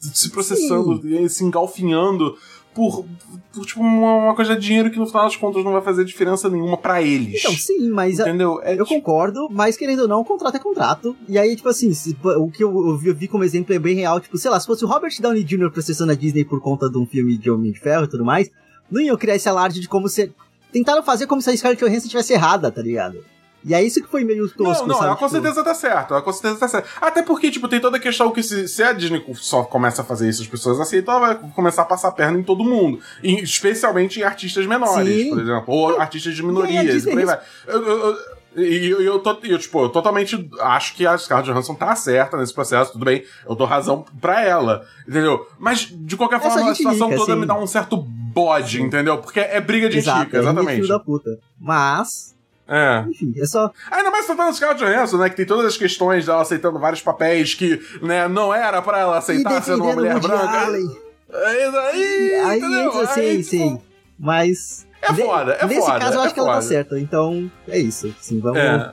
se processando e se engalfinhando por, por, tipo, uma, uma coisa de dinheiro que no final das contas não vai fazer diferença nenhuma pra eles. Então, sim, mas Entendeu? É, eu tipo, concordo, mas querendo ou não, contrato é contrato. E aí, tipo assim, se- o que eu, eu vi, eu vi como exemplo é bem real. Tipo, sei lá, se fosse o Robert Downey Jr. processando a Disney por conta de um filme de Homem de Ferro e tudo mais, não iam criar esse alarde de como se. Tentaram fazer como se a Scarlett Johansson tivesse errada, tá ligado? E é isso que foi meio tosco, Não, não, sabe? ela com Tipo, certeza tá certo. Ela com certeza tá certo. Até porque, tipo, tem toda a questão que se, se a Disney só começa a fazer isso, as pessoas aceitam, ela vai começar a passar a perna em todo mundo. E, especialmente em artistas menores, Sim. por exemplo. Ou artistas de minorias, e por aí vai. Eu, eu, eu, e eu, eu, tô- eu, tipo, eu totalmente acho que a Scarlett Johansson tá certa nesse processo, tudo bem, eu dou razão pra ela, entendeu? Mas, de qualquer forma, a situação rica, toda sim. me dá um certo bode, entendeu? Porque é briga de Exato, chica, é filho exatamente. da puta. Mas, É. enfim, é só. Ainda mais tratando Scarlett Johansson, né? Que tem todas as questões dela aceitando vários papéis que, né, não era pra ela aceitar sendo uma mulher branca. Allen. É isso aí, Aí entendeu? entra, sei, Aí, sei. tipo, Mas. É foda, é Nesse foda, caso, eu é acho que ela tá certa. Então, é isso. Sim, vamos. É.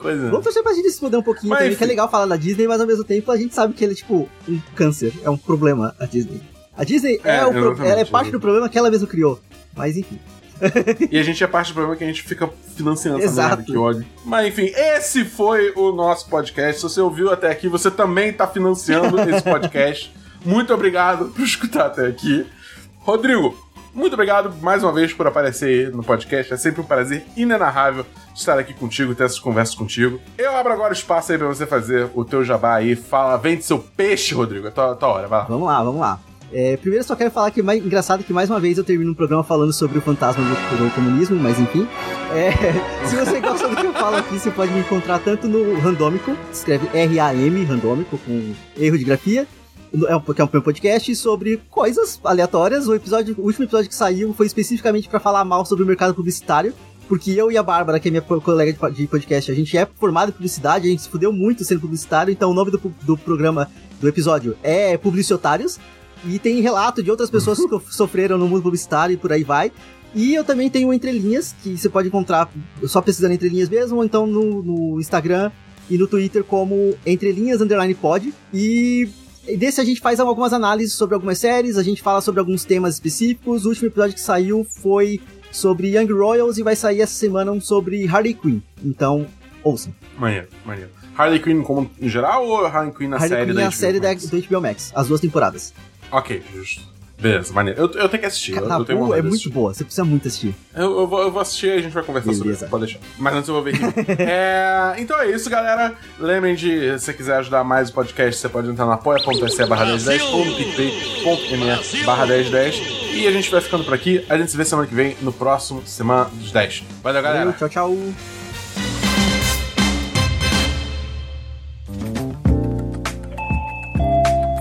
Pois é. Vamos torcer pra gente se fuder um pouquinho Mas, também, que é legal falar da Disney, mas ao mesmo tempo a gente sabe que ele é tipo um câncer, é um problema a Disney. A Disney é, É, o pro- é parte do problema que ela mesma criou. Mas enfim. E a gente é parte do problema que a gente fica financiando essa Exato. merda, que ódio. Mas enfim, esse foi o nosso podcast. Se você ouviu até aqui, você também tá financiando esse podcast. Muito obrigado por escutar até aqui. Rodrigo, muito obrigado mais uma vez por aparecer no podcast. É sempre um prazer inenarrável estar aqui contigo, ter essas conversas contigo. Eu abro agora o espaço aí pra você fazer o teu jabá aí. Fala, vende seu peixe, Rodrigo. É tua, tua hora, vai lá. Vamos lá, vamos lá. É, primeiro só quero falar que mais engraçado que mais uma vez eu termino um programa falando sobre o fantasma do, do comunismo, mas enfim. É, se você gosta do que eu falo aqui, você pode me encontrar tanto no Randômico, escreve R-A-M, Randômico, com erro de grafia, é um, que é um podcast sobre coisas aleatórias. O episódio, o último episódio que saiu foi especificamente para falar mal sobre o mercado publicitário. Porque eu e a Bárbara, que é minha colega de po- de podcast, a gente é formado em publicidade, a gente se fudeu muito sendo publicitário, então o nome do, do programa, do episódio, é Publiciotários. E tem relato de outras pessoas que sofreram no mundo publicitário e por aí vai. E eu também tenho Entrelinhas, que você pode encontrar só pesquisando Entrelinhas mesmo, ou então no, no Instagram e no Twitter como Entrelinhas Underline Pod. E desse a gente faz algumas análises sobre algumas séries, a gente fala sobre alguns temas específicos. O último episódio que saiu foi sobre Young Royals e vai sair essa semana um sobre Harley Quinn. Então, ouçam. Maneiro, maneiro. Harley Quinn como em geral ou Harley Quinn na Harley série Quinn da é a série da, do HBO Max, as duas temporadas. Ok, justo. Beleza, maneiro. Eu, eu tenho que assistir. eu, Cara, eu tenho pô, vontade é muito assistir. boa, você precisa muito assistir. Eu, eu vou, eu vou assistir e a gente vai conversar sobre Beleza. isso. Pode deixar. Mas antes eu vou ver aqui. é, então é isso, galera. Lembrem de, se você quiser ajudar mais o podcast, você pode entrar no apoia.se barra 1010 ou no picpay.me barra 1010. E a gente vai ficando por aqui. A gente se vê semana que vem no próximo Semana dos 10. Valeu, galera. Valeu, tchau, tchau.